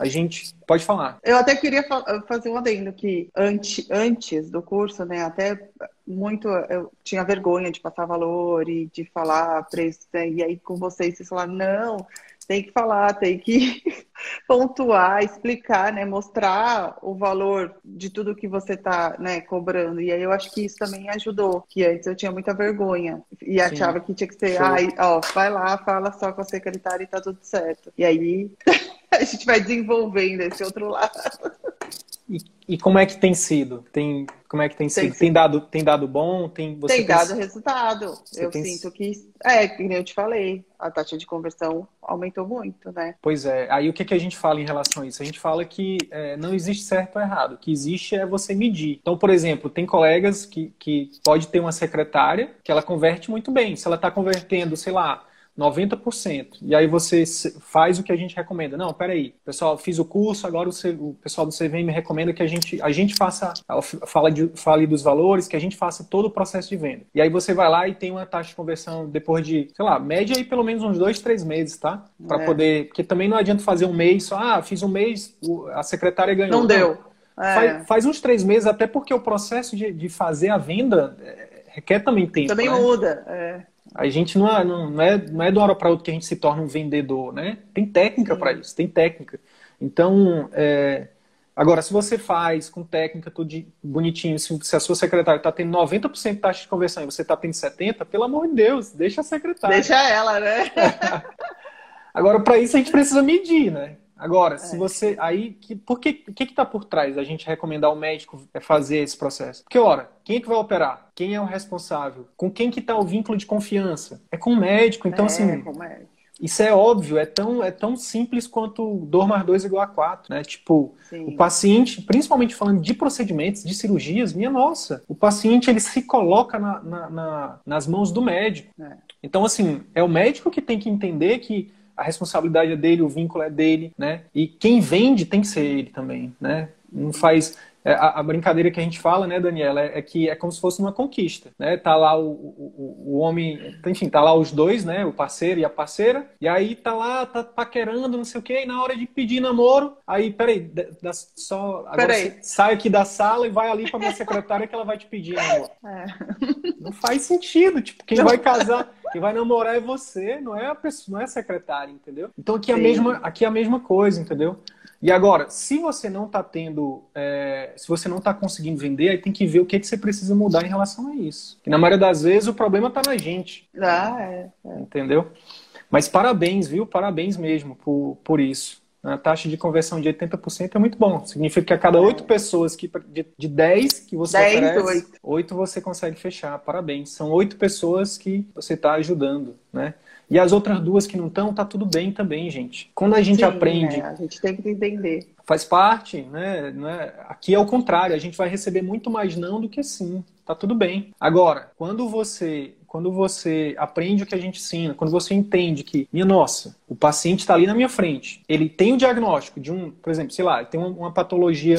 a gente pode falar. Eu até queria fazer um adendo que antes, antes do curso, né, até muito eu tinha vergonha de passar valor e de falar preço, né, e aí com vocês vocês falaram, não, tem que falar, tem que pontuar, explicar, né, mostrar o valor de tudo que você está né, cobrando. E aí eu acho que isso também ajudou, que antes eu tinha muita vergonha e Sim. achava que tinha que ser, ai, ó, vai lá, fala só com a secretária e tá tudo certo. E aí a gente vai desenvolvendo esse outro lado. E, e, como é que tem sido? Tem, como é que tem, tem sido? Tem dado, tem dado bom? Tem, você tem dado resultado. Você eu tem... sinto que, é, que nem eu te falei, a taxa de conversão aumentou muito, né? Pois é. Aí o que, que a gente fala em relação a isso? A gente fala que é, não existe certo ou errado. O que existe é você medir. Então, por exemplo, tem colegas que, que pode ter uma secretária que ela converte muito bem. Se ela está convertendo, sei lá, 90%. E aí você faz o que a gente recomenda. Não, peraí, pessoal, fiz o curso, agora o, C, o pessoal do CVM me recomenda que a gente, a gente faça, fala de, fale dos valores, que a gente faça todo o processo de venda. E aí você vai lá e tem uma taxa de conversão depois de, sei lá, média aí pelo menos uns dois, três meses, tá? Para é. poder, porque também não adianta fazer um mês só, ah, fiz um mês, a secretária ganhou. Não, não deu. É. Faz, faz, uns três meses, até porque o processo de, de fazer a venda é, requer também tempo. Também né? muda. É. A gente não é, não é, não é de uma hora para outra que a gente se torna um vendedor, né? Tem técnica para isso, tem técnica. Então, é... agora, se você faz com técnica tudo bonitinho, se, se a sua secretária está tendo 90% de taxa de conversão e você está tendo 70%, pelo amor de Deus, deixa a secretária. Deixa ela, né? agora, para isso a gente precisa medir, né? Agora, é. se você. Aí, que, por que, o que está por trás da gente recomendar o médico fazer esse processo? Porque, ora, quem é que vai operar? Quem é o responsável? Com quem que está o vínculo de confiança? É com o médico. Então, é, assim. Com o médico. Isso é óbvio, é tão, é tão simples quanto 2 mais 2 igual a 4, né? Tipo, Sim. o paciente, principalmente falando de procedimentos, de cirurgias, minha nossa, o paciente ele se coloca na, na, na, nas mãos do médico. É. Então, assim, é o médico que tem que entender que a responsabilidade é dele, o vínculo é dele, né? E quem vende tem que ser ele também, né? Não faz é, a, brincadeira que a gente fala, né, Daniela, é, é, que é como se fosse uma conquista, né? Tá lá o, o, o, homem, enfim, tá lá os dois, né, o parceiro e a parceira, e aí tá lá, tá paquerando, não sei o quê, e na hora de pedir namoro, aí, peraí, dá, só, agora peraí. sai aqui da sala e vai ali pra minha secretária que ela vai te pedir namoro. É. Não faz sentido, tipo, quem não. vai casar, quem vai namorar é você, não é a pessoa, não é a secretária, entendeu? Então aqui é a mesma, aqui é a mesma coisa, entendeu? E agora, se você não está tendo, é, se você não está conseguindo vender, aí tem que ver o que, que você precisa mudar em relação a isso. Que na maioria das vezes o problema está na gente. Ah, é, é. Entendeu? Mas parabéns, viu? Parabéns mesmo por, por isso. A taxa de conversão de 80% é muito bom. Significa que a cada 8 pessoas, que, de, de 10 que você 10, oferece, 8. 8 você consegue fechar. Parabéns. São 8 pessoas que você está ajudando, né? E as outras duas que não estão, tá tudo bem também, gente. Quando a gente Sim, aprende. É, a gente tem que entender. Faz parte, né? É, aqui é o contrário, a gente vai receber muito mais não do que sim. Tá tudo bem. Agora, quando você quando você aprende o que a gente ensina, quando você entende que, minha nossa, o paciente está ali na minha frente, ele tem o diagnóstico de um, por exemplo, sei lá, tem uma, uma patologia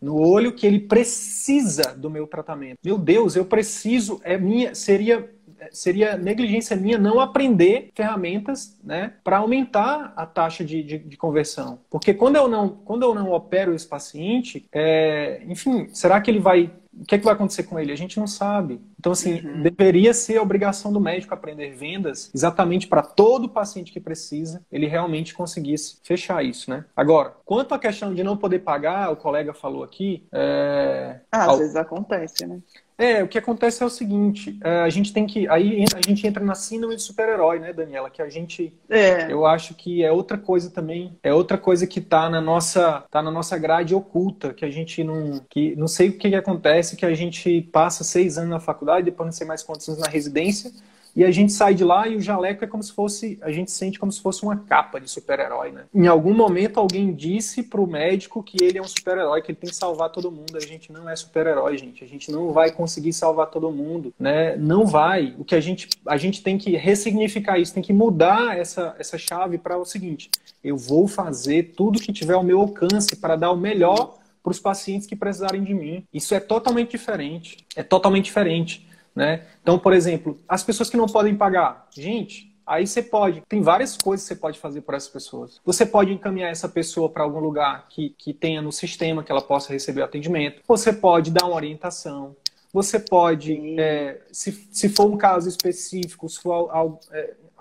no olho que ele precisa do meu tratamento. Meu Deus, eu preciso, é minha, seria seria negligência minha não aprender ferramentas né, para aumentar a taxa de, de, de, conversão. Porque quando eu não, quando eu não opero esse paciente, é, enfim, será que ele vai. O que, é que vai acontecer com ele? A gente não sabe. Então, assim, uhum. deveria ser a obrigação do médico aprender vendas exatamente para todo paciente que precisa, ele realmente conseguisse fechar isso, né? Agora, quanto à questão de não poder pagar, o colega falou aqui. É... Ah, às vezes acontece, né? É, o que acontece é o seguinte, é, a gente tem que. Aí a gente entra na síndrome de super-herói, né, Daniela? Que a gente. É. Eu acho que é outra coisa também. É outra coisa que tá na nossa, tá na nossa grade oculta, que a gente não. Que, não sei o que, que acontece, que a gente passa seis anos na faculdade, depois não sei mais quantos anos na residência e a gente sai de lá e o jaleco é como se fosse, a gente sente como se fosse uma capa de super-herói, né? Em algum momento alguém disse pro médico que ele é um super-herói, que ele tem que salvar todo mundo. A gente não é super-herói, gente. A gente não vai conseguir salvar todo mundo, né? Não vai. O que a gente, a gente tem que ressignificar isso, tem que mudar essa, essa chave para o seguinte: eu vou fazer tudo que tiver ao meu alcance para dar o melhor para os pacientes que precisarem de mim. Isso é totalmente diferente. É totalmente diferente. Né? Então, por exemplo, as pessoas que não podem pagar, gente, Aí você pode, tem várias coisas que você pode fazer por essas pessoas. Você pode encaminhar essa pessoa para algum lugar que, que tenha no sistema que ela possa receber atendimento. Você pode dar uma orientação. Você pode, é, se, se for um caso específico, se for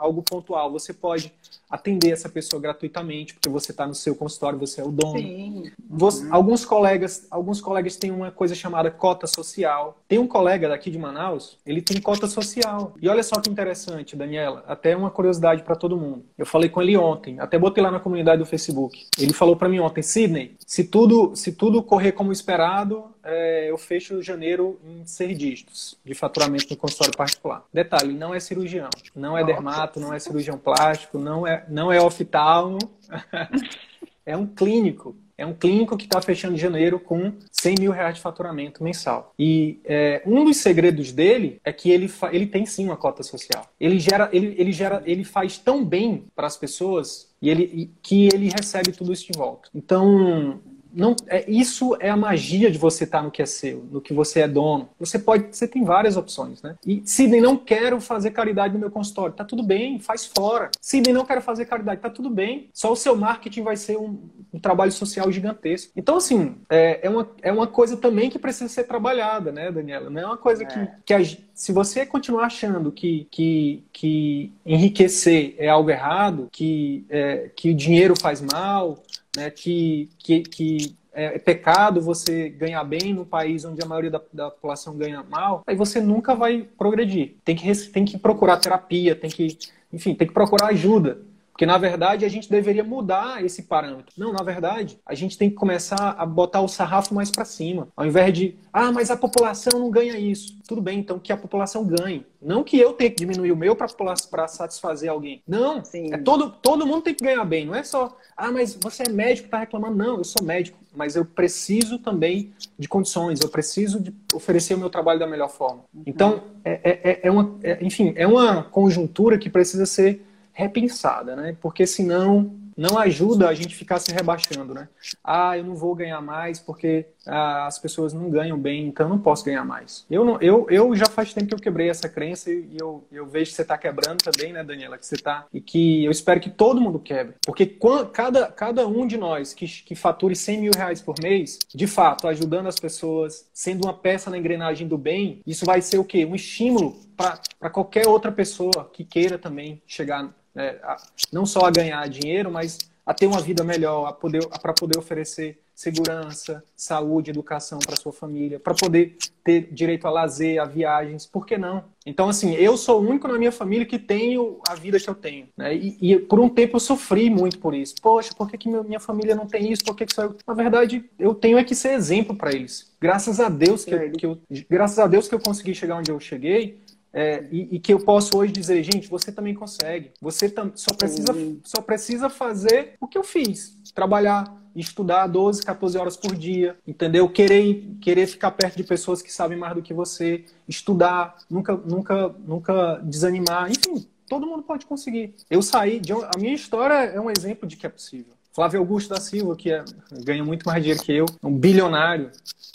algo, pontual, você pode atender essa pessoa gratuitamente, porque você está no seu consultório, você é o dono. Você, alguns colegas, alguns colegas têm uma coisa chamada cota social. Tem um colega daqui de Manaus, ele tem cota social. E olha só que interessante, Daniela, até uma curiosidade para todo mundo. Eu falei com ele ontem, até botei lá na comunidade do Facebook. Ele falou para mim ontem, Sidney, se tudo, se tudo correr como esperado, é, eu fecho janeiro em seis dígitos de faturamento no consultório particular. Detalhe, não é cirurgião, não é dermato, não é cirurgião plástico, não é não é oftalmo, é um clínico. É um clínico que está fechando em janeiro com 100 mil reais de faturamento mensal. E é, um dos segredos dele é que ele, ele tem sim uma cota social. Ele gera, ele, ele gera, ele faz tão bem para as pessoas e ele, que ele recebe tudo isso de volta. Então, não é isso é a magia de você estar no que é seu, no que você é dono. Você pode, você tem várias opções, né? E Sidney não quero fazer caridade no meu consultório, tá tudo bem, faz fora. Sidney não quero fazer caridade, tá tudo bem. Só o seu marketing vai ser um, um trabalho social gigantesco. Então assim é, é, uma, é uma coisa também que precisa ser trabalhada, né, Daniela? Não é uma coisa é. que, que a, se você continuar achando que, que, que enriquecer é algo errado, que, é, que o dinheiro faz mal, né, que, que, que é, pecado você ganhar bem no país onde a maioria da, da, população ganha mal, aí você nunca vai progredir. Tem que, tem que procurar terapia, tem que, enfim, tem que procurar ajuda. Porque, na verdade, a gente deveria mudar esse parâmetro. Não, na verdade, a gente tem que começar a botar o sarrafo mais para cima. Ao invés de, ah, mas a população não ganha isso. Tudo bem, então que a população ganhe. Não que eu tenha que diminuir o meu para satisfazer alguém. Não, Sim. é todo, todo mundo tem que ganhar bem. Não é só, ah, mas você é médico, está reclamando. Não, eu sou médico, mas eu preciso também de condições. Eu preciso de oferecer o meu trabalho da melhor forma. Então, é, é, é uma, é, enfim, é uma conjuntura que precisa ser repensada, né? Porque senão não ajuda a gente ficar se rebaixando, né? Ah, eu não vou ganhar mais porque ah, as pessoas não ganham bem, então eu não posso ganhar mais. Eu, não, eu, eu já faz tempo que eu quebrei essa crença e eu, eu vejo que você está quebrando também, né, Daniela? Que você tá e que eu espero que todo mundo quebre, porque cada, cada um de nós que, que fature 100 mil reais por mês, de fato, ajudando as pessoas, sendo uma peça na engrenagem do bem, isso vai ser o quê? Um estímulo para qualquer outra pessoa que queira também chegar né, a, não só a ganhar dinheiro, mas a ter uma vida melhor, para poder oferecer segurança, saúde, educação para sua família, para poder ter direito a lazer, a viagens, por que não? Então, assim, eu sou o único na minha família que tenho a vida que eu tenho, né? E, e por um tempo eu sofri muito por isso. Poxa, por que, que minha família não tem isso? Por que, que só eu... Na verdade, eu tenho é que ser exemplo para eles. Graças a Deus que, que eu, graças a Deus que eu consegui chegar onde eu cheguei, é, e, e, que eu posso hoje dizer, gente, você também consegue. Você tam, só, precisa, só precisa fazer o que eu fiz. Trabalhar, estudar 12, 14 horas por dia, entendeu? Querer, querer ficar perto de pessoas que sabem mais do que você, estudar, nunca, nunca, nunca desanimar. Enfim, todo mundo pode conseguir. Eu saí de a minha história é um exemplo de que é possível. Flávio Augusto da Silva, que é, ganha muito mais dinheiro que eu, um bilionário,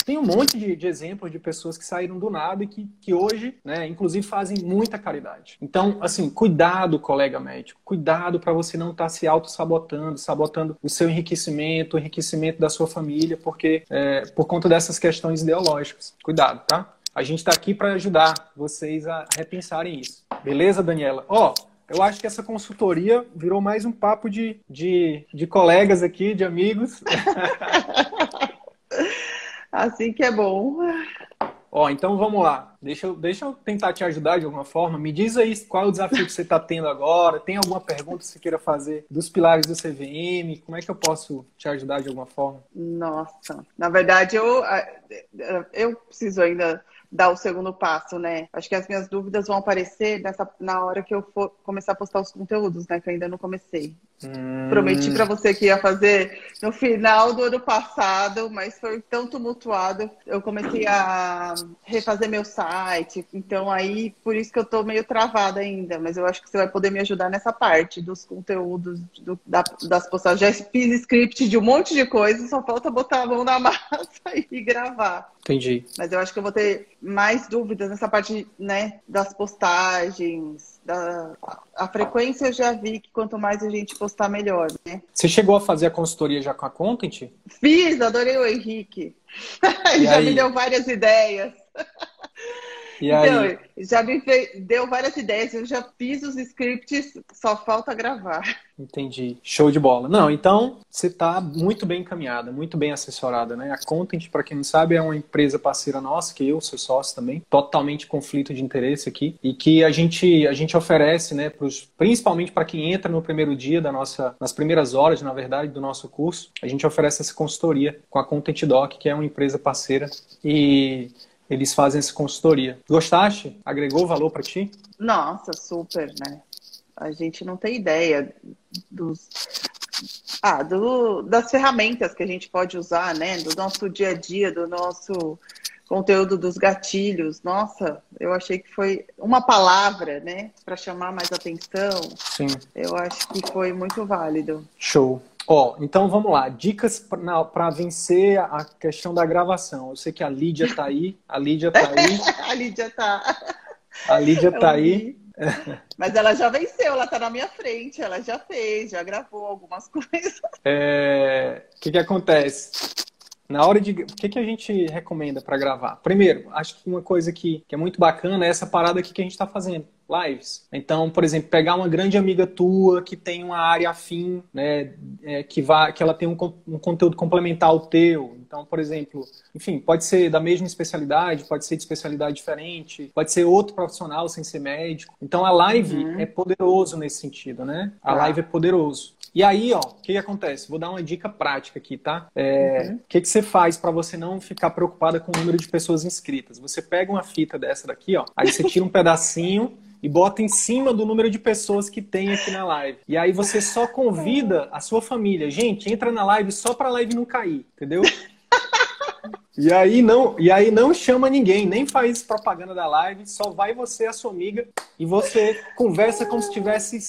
tem um monte de, de exemplos de pessoas que saíram do nada e que, que hoje, né, inclusive, fazem muita caridade. Então, assim, cuidado, colega médico, cuidado para você não estar tá se auto-sabotando, sabotando o seu enriquecimento, o enriquecimento da sua família, porque é, por conta dessas questões ideológicas. Cuidado, tá? A gente está aqui para ajudar vocês a repensarem isso. Beleza, Daniela? Ó, oh, eu acho que essa consultoria virou mais um papo de, de, de colegas aqui, de amigos. Assim que é bom. Ó, então vamos lá. Deixa eu, deixa eu tentar te ajudar de alguma forma. Me diz aí qual é o desafio que você está tendo agora. Tem alguma pergunta que você queira fazer dos pilares do CVM? Como é que eu posso te ajudar de alguma forma? Nossa, na verdade eu, eu preciso ainda dar o segundo passo, né? Acho que as minhas dúvidas vão aparecer nessa, na hora que eu for começar a postar os conteúdos, né? Que eu ainda não comecei. Hum... Prometi para você que ia fazer no final do ano passado, mas foi tão tumultuado. Eu comecei a refazer meu site, então aí por isso que eu tô meio travada ainda. Mas eu acho que você vai poder me ajudar nessa parte dos conteúdos, do, da, das postagens. Já fiz script de um monte de coisa, só falta botar a mão na massa e gravar. Entendi. Mas eu acho que eu vou ter mais dúvidas nessa parte né, das postagens, da, a frequência eu já vi que quanto mais a gente postar, melhor, né? Você chegou a fazer a consultoria já com a Content? Fiz, adorei o Henrique. já me deu várias ideias. E então, aí? já me deu várias ideias, eu já fiz os scripts, só falta gravar. Entendi. Show de bola. Não, então você está muito bem encaminhada, muito bem assessorada, né? A Content, para quem não sabe, é uma empresa parceira nossa, que eu sou sócio também, totalmente conflito de interesse aqui, e que a gente, a gente oferece, né, pros, principalmente para quem entra no primeiro dia da nossa, nas primeiras horas, na verdade, do nosso curso, a gente oferece essa consultoria com a Content Doc, que é uma empresa parceira. E eles fazem essa consultoria. Gostaste? Agregou valor para ti? Nossa, super, né? A gente não tem ideia dos ah, do, das ferramentas que a gente pode usar, né? Do nosso dia a dia, do nosso conteúdo dos gatilhos. Nossa, eu achei que foi uma palavra, né? Para chamar mais atenção. Sim. Eu acho que foi muito válido. Show. Ó, então vamos lá. Dicas para vencer a questão da gravação. Eu sei que a Lídia tá aí. A Lídia tá aí. a Lídia tá. A Lídia tá aí. Mas ela já venceu, ela tá na minha frente, ela já fez, já gravou algumas coisas. É... O que que acontece? Na hora de. O que, que a gente recomenda para gravar? Primeiro, acho que uma coisa que, que é muito bacana é essa parada aqui que a gente está fazendo lives. Então, por exemplo, pegar uma grande amiga tua que tem uma área afim, né, é, que, vá, que ela tem um, um, conteúdo complementar ao teu. Então, por exemplo, enfim, pode ser da mesma especialidade, pode ser de especialidade diferente, pode ser outro profissional sem ser médico. Então, a live uhum. é poderoso nesse sentido, né? A ah. live é poderoso. E aí, ó, o que, que, acontece? Vou dar uma dica prática aqui, tá? É, uhum. O que, que você faz para você não ficar preocupada com o número de pessoas inscritas? Você pega uma fita dessa daqui, ó, aí você tira um pedacinho e bota em cima do número de pessoas que tem aqui na live. E aí você só convida a sua família. Gente, entra na live só para a live não cair, entendeu? E aí não, e aí não chama ninguém, nem faz propaganda da live, só vai você e a sua amiga e você conversa como se tivesse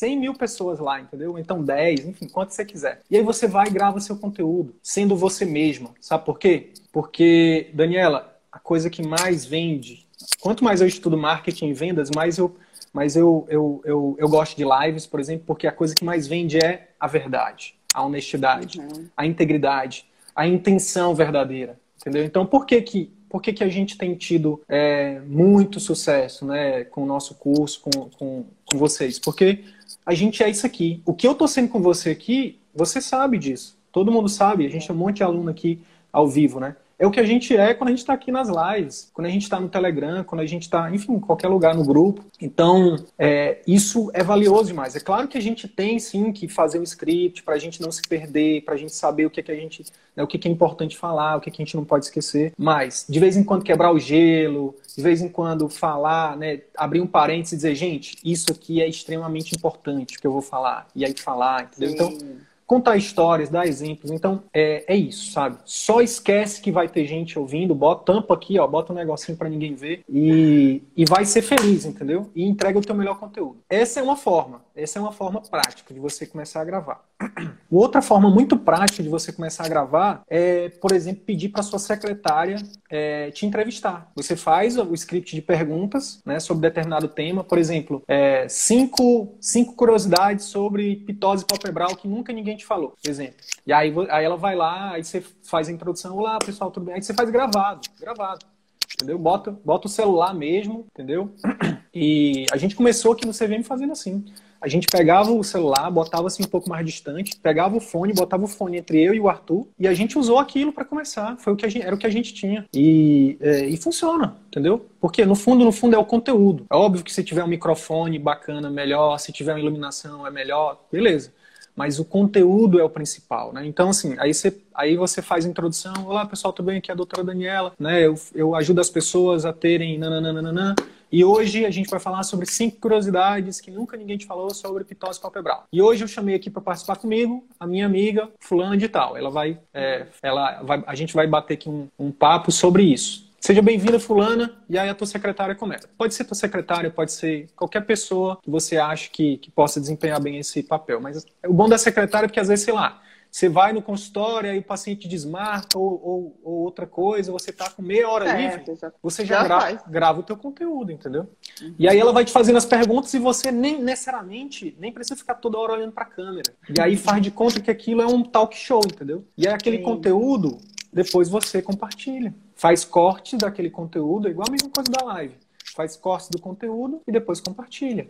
100 mil pessoas lá, entendeu? Então 10, enfim, quanto você quiser. E aí você vai e grava seu conteúdo, sendo você mesma. Sabe por quê? Porque, Daniela, a coisa que mais vende quanto mais eu estudo marketing e vendas, mais eu, mais eu, eu, eu, eu gosto de lives, por exemplo, porque a coisa que mais vende é a verdade, a honestidade, uhum. a integridade, a intenção verdadeira, entendeu? Então, por que que por que, que a gente tem tido é, muito sucesso né, com o nosso curso, com, com, com vocês? Porque a gente é isso aqui. O que eu estou sendo com você aqui, você sabe disso. Todo mundo sabe. A gente é um monte de aluno aqui ao vivo, né? É o que a gente é quando a gente está aqui nas lives, quando a gente está no Telegram, quando a gente está, enfim, em qualquer lugar no grupo. Então, é, isso é valioso demais. É claro que a gente tem sim que fazer um script para a gente não se perder, para a gente saber o que, é que a gente, né, o que, é importante falar, o que, é que a gente não pode esquecer. Mas, de vez em quando quebrar o gelo, de vez em quando falar, né, abrir um parênteses e dizer, gente, isso aqui é extremamente importante que eu vou falar. E aí falar, entendeu? Sim. Então contar histórias, dar exemplos. Então, é, é isso, sabe? Só esquece que vai ter gente ouvindo, bota tampa aqui, ó, bota um negocinho para ninguém ver e, e vai ser feliz, entendeu? E entrega o teu melhor conteúdo. Essa é uma forma, essa é uma forma prática de você começar a gravar. Outra forma muito prática de você começar a gravar é, por exemplo, pedir para sua secretária é, te entrevistar. Você faz o script de perguntas né, sobre determinado tema, por exemplo, é, cinco, cinco curiosidades sobre pitose palpebral que nunca ninguém te falou, por exemplo. E aí, aí ela vai lá, aí você faz a introdução, olá pessoal, tudo bem? Aí você faz gravado, gravado. Entendeu? Bota, bota o celular mesmo, entendeu? E a gente começou aqui no CVM fazendo assim a gente pegava o celular, botava assim um pouco mais distante, pegava o fone, botava o fone entre eu e o Arthur, e a gente usou aquilo para começar. Foi o que gente, era o que a gente tinha. E, é, e funciona, entendeu? Porque no fundo, no fundo é o conteúdo. É óbvio que se tiver um microfone bacana, melhor, se tiver uma iluminação, é melhor, beleza mas o conteúdo é o principal, né? Então, assim, aí você, aí você faz a introdução, olá pessoal, tudo bem? Aqui é a doutora Daniela, né? Eu, eu ajudo as pessoas a terem nananana, e hoje a gente vai falar sobre cinco curiosidades que nunca ninguém te falou sobre pitose palpebral. E hoje eu chamei aqui para participar comigo a minha amiga fulana de tal. Ela vai, é, ela vai, a gente vai bater aqui um, um papo sobre isso. Seja bem-vinda, fulana, e aí a tua secretária começa. Pode ser tua secretária, pode ser qualquer pessoa que você acha que, que possa desempenhar bem esse papel. Mas o bom da secretária é que às vezes, sei lá, você vai no consultório, aí o paciente desmarca ou, ou, ou outra coisa, você tá com meia hora é, livre, já, você já, já grava, grava, o teu conteúdo, entendeu? Uhum. E aí ela vai te fazendo as perguntas e você nem necessariamente nem precisa ficar toda hora olhando para a câmera. E aí faz de conta que aquilo é um talk show, entendeu? E aí aquele Sim. conteúdo depois você compartilha. Faz corte daquele conteúdo, é igual a mesma coisa da live. Faz corte do conteúdo e depois compartilha.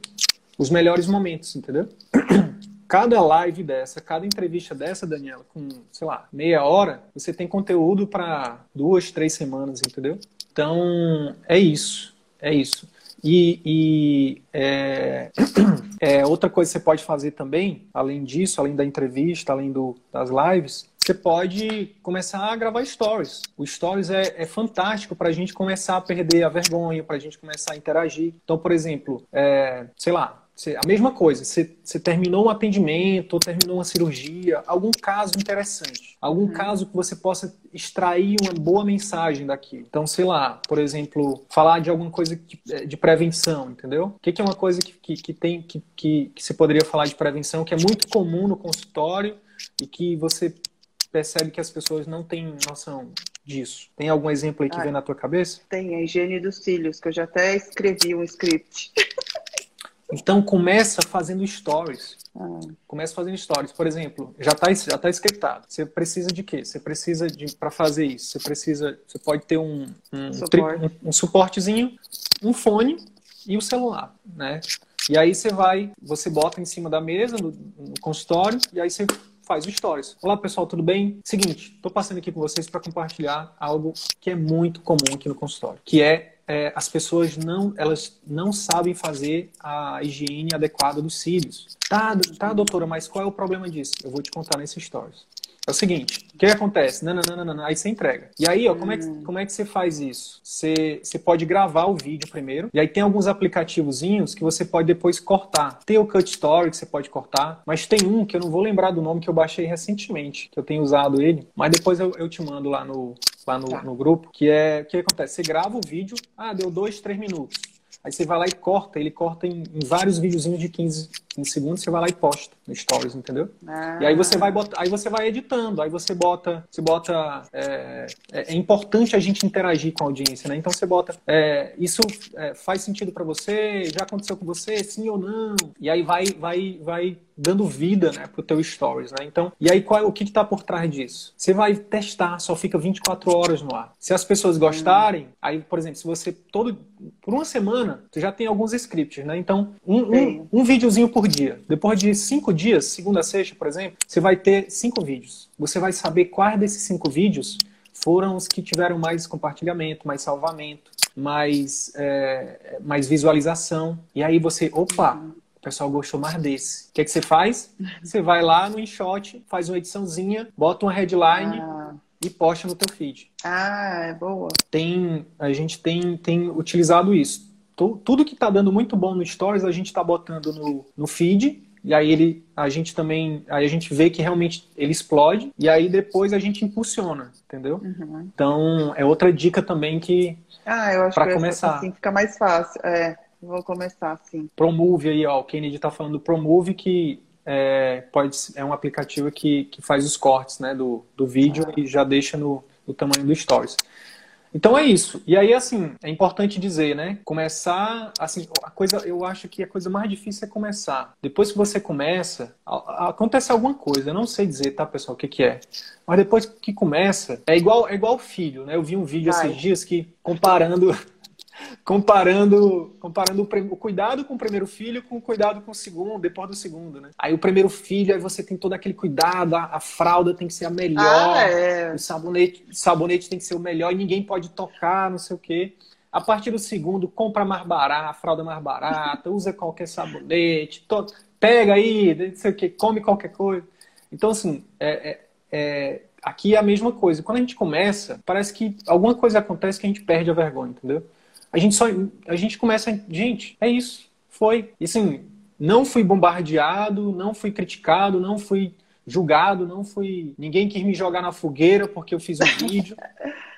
Os melhores momentos, entendeu? cada live dessa, cada entrevista dessa, Daniela, com, sei lá, meia hora, você tem conteúdo para duas, três semanas, entendeu? Então, é isso. É isso. E, e é, é, outra coisa que você pode fazer também, além disso, além da entrevista, além do, das lives, você pode começar a gravar stories. O stories é, é fantástico para a gente começar a perder a vergonha, para a gente começar a interagir. Então, por exemplo, é, sei lá, a mesma coisa, você, você, terminou um atendimento, ou terminou uma cirurgia, algum caso interessante, algum uhum. caso que você possa extrair uma boa mensagem daqui. Então, sei lá, por exemplo, falar de alguma coisa é, de prevenção, entendeu? O que, é uma coisa que, que, que tem que, que, que você poderia falar de prevenção, que é muito comum no consultório e que você percebe que as pessoas não têm noção disso. Tem algum exemplo aí que ah, vem na tua cabeça? Tem, a higiene dos cílios, que eu já até escrevi um script. Então começa fazendo stories. Ah. Começa fazendo stories. Por exemplo, já está já tá scriptado. Você precisa de quê? Você precisa de para fazer isso. Você precisa, você pode ter um um, Suporte. um, um suportezinho, um fone e o celular, né? E aí você vai, você bota em cima da mesa no, no consultório e aí você faz o stories. Olá pessoal, tudo bem? Seguinte, estou passando aqui com vocês para compartilhar algo que é muito comum aqui no consultório, que é é, as pessoas não, elas não sabem fazer a higiene adequada dos cílios. Tá, tá, doutora, mas qual é o problema disso? Eu vou te contar nesse stories. É o seguinte, o que acontece? Não, não, não, não, aí você entrega. E aí, ó, como é que, hum. como é que você faz isso? Você, você pode gravar o vídeo primeiro, e aí tem alguns aplicativozinhos que você pode depois cortar. Tem o Cut Story que você pode cortar, mas tem um que eu não vou lembrar do nome que eu baixei recentemente, que eu tenho usado ele, mas depois eu, eu te mando lá no, lá no, tá. no grupo, que é o que acontece? Você grava o vídeo, ah, deu dois, três minutos. Aí você vai lá e corta, ele corta em, em vários videozinhos de 15, 15 segundos, você vai lá e posta no Stories, entendeu? Ah. E aí você vai botar, aí você vai editando, aí você bota, você bota. É, é, é importante a gente interagir com a audiência, né? Então você bota, é, isso é, faz sentido para você? Já aconteceu com você? Sim ou não? E aí vai, vai, vai dando vida né, pro teu stories, né? Então, e aí qual é, o que está por trás disso? Você vai testar, só fica 24 horas no ar. Se as pessoas gostarem, hum. aí, por exemplo, se você todo por uma semana, você já tem alguns scripts, né? Então, um, um, um videozinho por dia. Depois de cinco dias, segunda a sexta, por exemplo, você vai ter cinco vídeos. Você vai saber quais desses cinco vídeos foram os que tiveram mais compartilhamento, mais salvamento, mais, é, mais visualização. E aí você, opa, o pessoal gostou mais desse. O que, é que você faz? Você vai lá no InShot, faz uma ediçãozinha, bota uma headline ah. e posta no teu feed. Ah, é boa. Tem, a gente tem, tem utilizado isso. Tudo que está dando muito bom no Stories, a gente está botando no, no feed e aí ele a gente também aí a gente vê que realmente ele explode e aí depois a gente impulsiona entendeu uhum. então é outra dica também que ah eu acho que começar assim fica mais fácil é Vou começar, sim. Promove aí, ó. O Kennedy está falando do Promove, que é, pode, é um aplicativo que, que faz os cortes né, do, do vídeo ah. e já deixa no, no tamanho do Stories. Então é isso. E aí, assim, é importante dizer, né? Começar, assim, a coisa, eu acho que a coisa mais difícil é começar. Depois que você começa, acontece alguma coisa. Eu não sei dizer, tá, pessoal, o que, que é. Mas depois que começa, é igual, é igual filho, né? Eu vi um vídeo Ai. esses dias que comparando comparando, comparando o, o, cuidado com o primeiro filho com o cuidado com o segundo, depois do segundo, né? Aí o primeiro filho, aí você tem todo aquele cuidado, a, a fralda tem que ser a melhor, ah, é. o sabonete, sabonete tem que ser o melhor e ninguém pode tocar, não sei o quê. A partir do segundo, compra mais barato, a fralda mais barata, usa qualquer sabonete, to, pega aí, não sei o quê, come qualquer coisa. Então, assim, é, é, é, aqui é a mesma coisa. Quando a gente começa, parece que alguma coisa acontece que a gente perde a vergonha, entendeu? A gente só. A gente começa. Gente, é isso. Foi. E assim, não fui bombardeado, não fui criticado, não fui julgado, não fui. Ninguém quis me jogar na fogueira porque eu fiz um vídeo.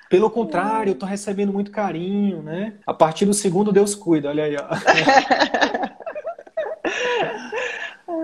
Pelo contrário, eu tô recebendo muito carinho, né? A partir do segundo, Deus cuida, olha aí, ó.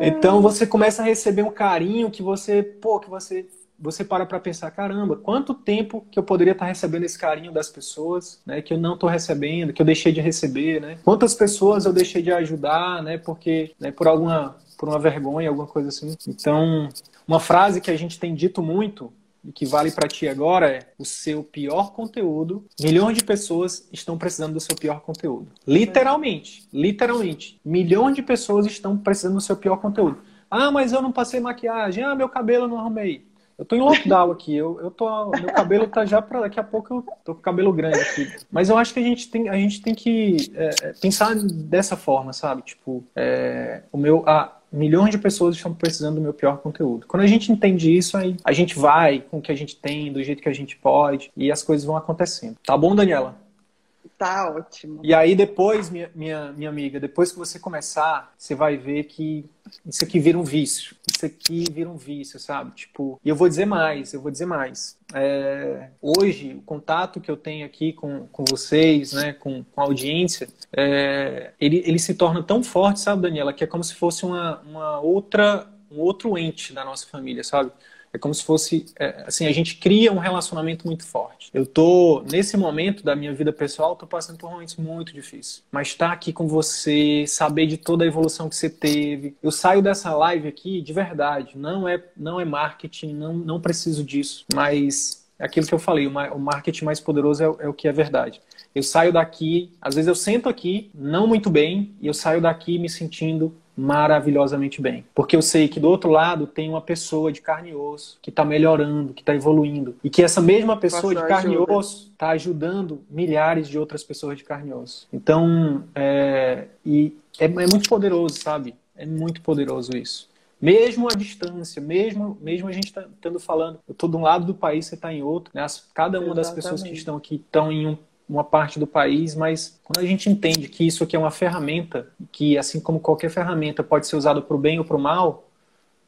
Então você começa a receber um carinho que você, pô, que você você para para pensar, caramba, quanto tempo que eu poderia estar recebendo esse carinho das pessoas, né, que eu não estou recebendo, que eu deixei de receber, né? Quantas pessoas eu deixei de ajudar, né, porque, né, por alguma, por uma vergonha, alguma coisa assim. Então, uma frase que a gente tem dito muito e que vale para ti agora é o seu pior conteúdo. Milhões de pessoas estão precisando do seu pior conteúdo. Literalmente, literalmente, milhões de pessoas estão precisando do seu pior conteúdo. Ah, mas eu não passei maquiagem. Ah, meu cabelo eu não arrumei. Eu tô em lockdown aqui, eu, eu tô. Meu cabelo tá já para daqui a pouco eu tô com cabelo grande aqui. Mas eu acho que a gente tem, a gente tem que é, é pensar dessa forma, sabe? Tipo, é, o meu. A, milhões de pessoas estão precisando do meu pior conteúdo. Quando a gente entende isso, aí a gente vai com o que a gente tem, do jeito que a gente pode, e as coisas vão acontecendo. Tá bom, Daniela? Tá ótimo. E aí depois, minha, minha, minha amiga, depois que você começar, você vai ver que isso aqui vira um vício. Isso aqui vira um vício, sabe? Tipo, e eu vou dizer mais, eu vou dizer mais. É, hoje, o contato que eu tenho aqui com, com vocês, né, com, com a audiência, é, ele, ele se torna tão forte, sabe, Daniela, que é como se fosse uma, uma outra, um outro ente da nossa família, sabe? É como se fosse, é, assim, a gente cria um relacionamento muito forte. Eu tô, nesse momento da minha vida pessoal, tô passando por momentos muito difíceis. Mas estar tá aqui com você, saber de toda a evolução que você teve. Eu saio dessa live aqui de verdade. Não é, não é marketing, não, não preciso disso. Mas aquilo que eu falei, o marketing mais poderoso é, é o que é verdade. Eu saio daqui, às vezes eu sento aqui, não muito bem, e eu saio daqui me sentindo maravilhosamente bem. Porque eu sei que do outro lado tem uma pessoa de carne e osso que está melhorando, que está evoluindo. E que essa mesma pessoa de carne ajuda. e osso está ajudando milhares de outras pessoas de carne e osso. Então, é, e é, é muito poderoso, sabe? É muito poderoso isso. Mesmo a distância, mesmo, mesmo a gente estando tá, falando, eu estou de um lado do país, você está em outro, né? cada uma Exatamente. das pessoas que estão aqui estão em um uma parte do país, mas quando a gente entende que isso aqui é uma ferramenta, que assim como qualquer ferramenta pode ser usada para o bem ou para o mal,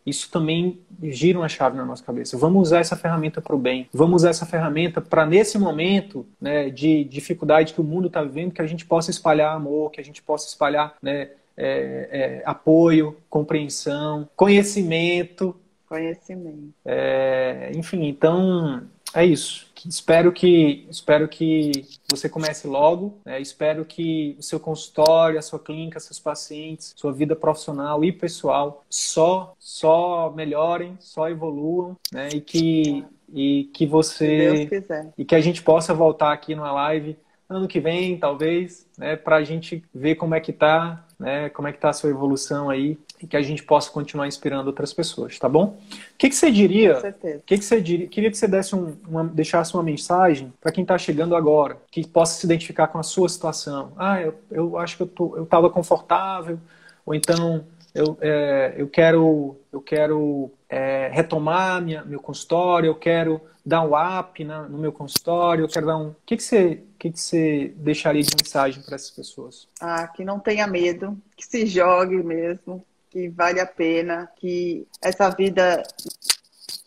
isso também gira uma chave na nossa cabeça. Vamos usar essa ferramenta para o bem. Vamos usar essa ferramenta para, nesse momento né, de dificuldade que o mundo está vivendo, que a gente possa espalhar amor, que a gente possa espalhar né, é, é, apoio, compreensão, conhecimento. Conhecimento. É, enfim, então é isso. Espero que, espero que você comece logo. Né? Espero que o seu consultório, a sua clínica, seus pacientes, sua vida profissional e pessoal só, só melhorem, só evoluam, né? E que, e que você e que a gente possa voltar aqui numa live ano que vem, talvez, né? Para a gente ver como é que tá, né? Como é que tá a sua evolução aí e que a gente possa continuar inspirando outras pessoas, tá bom? O que, que você diria? Com certeza. O que, que você diria? Queria que você desse um, uma, deixasse uma mensagem para quem está chegando agora, que possa se identificar com a sua situação. Ah, eu, eu acho que eu estava confortável, ou então eu, é, eu quero, eu quero é, retomar minha, meu consultório, eu quero dar um up na, no meu consultório, eu quero dar um. O que, que você que, que você deixaria de mensagem para essas pessoas? Ah, que não tenha medo, que se jogue mesmo, que vale a pena, que essa vida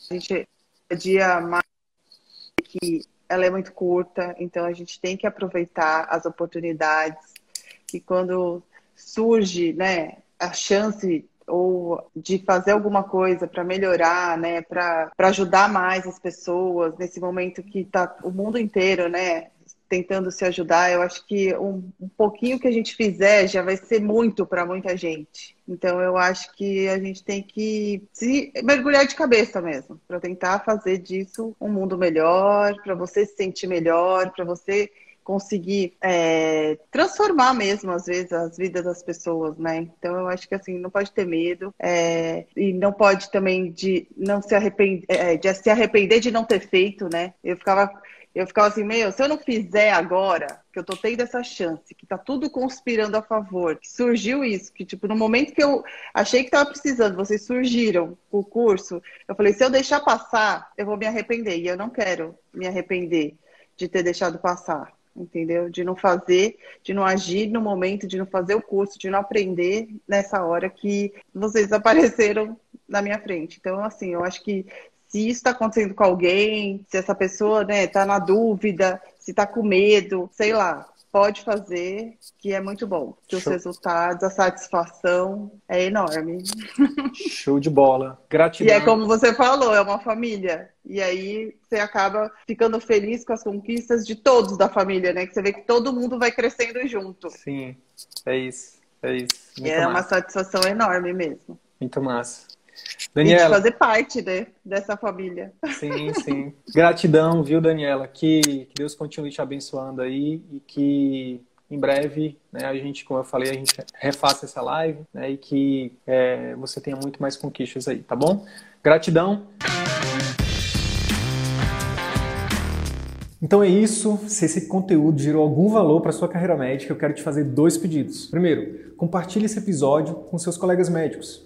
a gente dia mais que ela é muito curta, então a gente tem que aproveitar as oportunidades que quando surge, né, a chance ou de fazer alguma coisa para melhorar, né, para ajudar mais as pessoas nesse momento que está o mundo inteiro, né, tentando se ajudar, eu acho que um, um pouquinho que a gente fizer já vai ser muito para muita gente. Então eu acho que a gente tem que se mergulhar de cabeça mesmo, para tentar fazer disso um mundo melhor, para você se sentir melhor, para você conseguir é, transformar mesmo, às vezes, as vidas das pessoas, né? Então, eu acho que, assim, não pode ter medo é, e não pode também de não se arrepender, é, de se arrepender de não ter feito, né? Eu ficava eu ficava assim, meu, se eu não fizer agora, que eu tô tendo essa chance, que tá tudo conspirando a favor, que surgiu isso, que tipo, no momento que eu achei que tava precisando, vocês surgiram com o curso, eu falei, se eu deixar passar, eu vou me arrepender. E eu não quero me arrepender de ter deixado passar, entendeu? De não fazer, de não agir no momento, de não fazer o curso, de não aprender nessa hora que vocês apareceram na minha frente. Então, assim, eu acho que se isso está acontecendo com alguém, se essa pessoa está né, tá na dúvida, se está com medo, sei lá. pode fazer, que é muito bom. Que os resultados, a satisfação é enorme. Show de bola. Gratidão. E é como você falou, é uma família. E aí você acaba ficando feliz com as conquistas de todos da família, né? Que você vê que todo mundo vai crescendo junto. Sim, é isso. É isso. Muito é massa. uma satisfação enorme mesmo. Muito massa. Daniela. E de fazer parte né, dessa família. Sim, sim. Gratidão, viu, Daniela? Que, que Deus continue te abençoando aí e que em breve, né, a gente, como eu falei, a gente refaça essa live né, e que é, você tenha muito mais conquistas aí, tá bom? Gratidão. Então é isso. Se esse conteúdo gerou algum valor para sua carreira médica, eu quero te fazer dois pedidos. Primeiro, compartilhe esse episódio com seus colegas médicos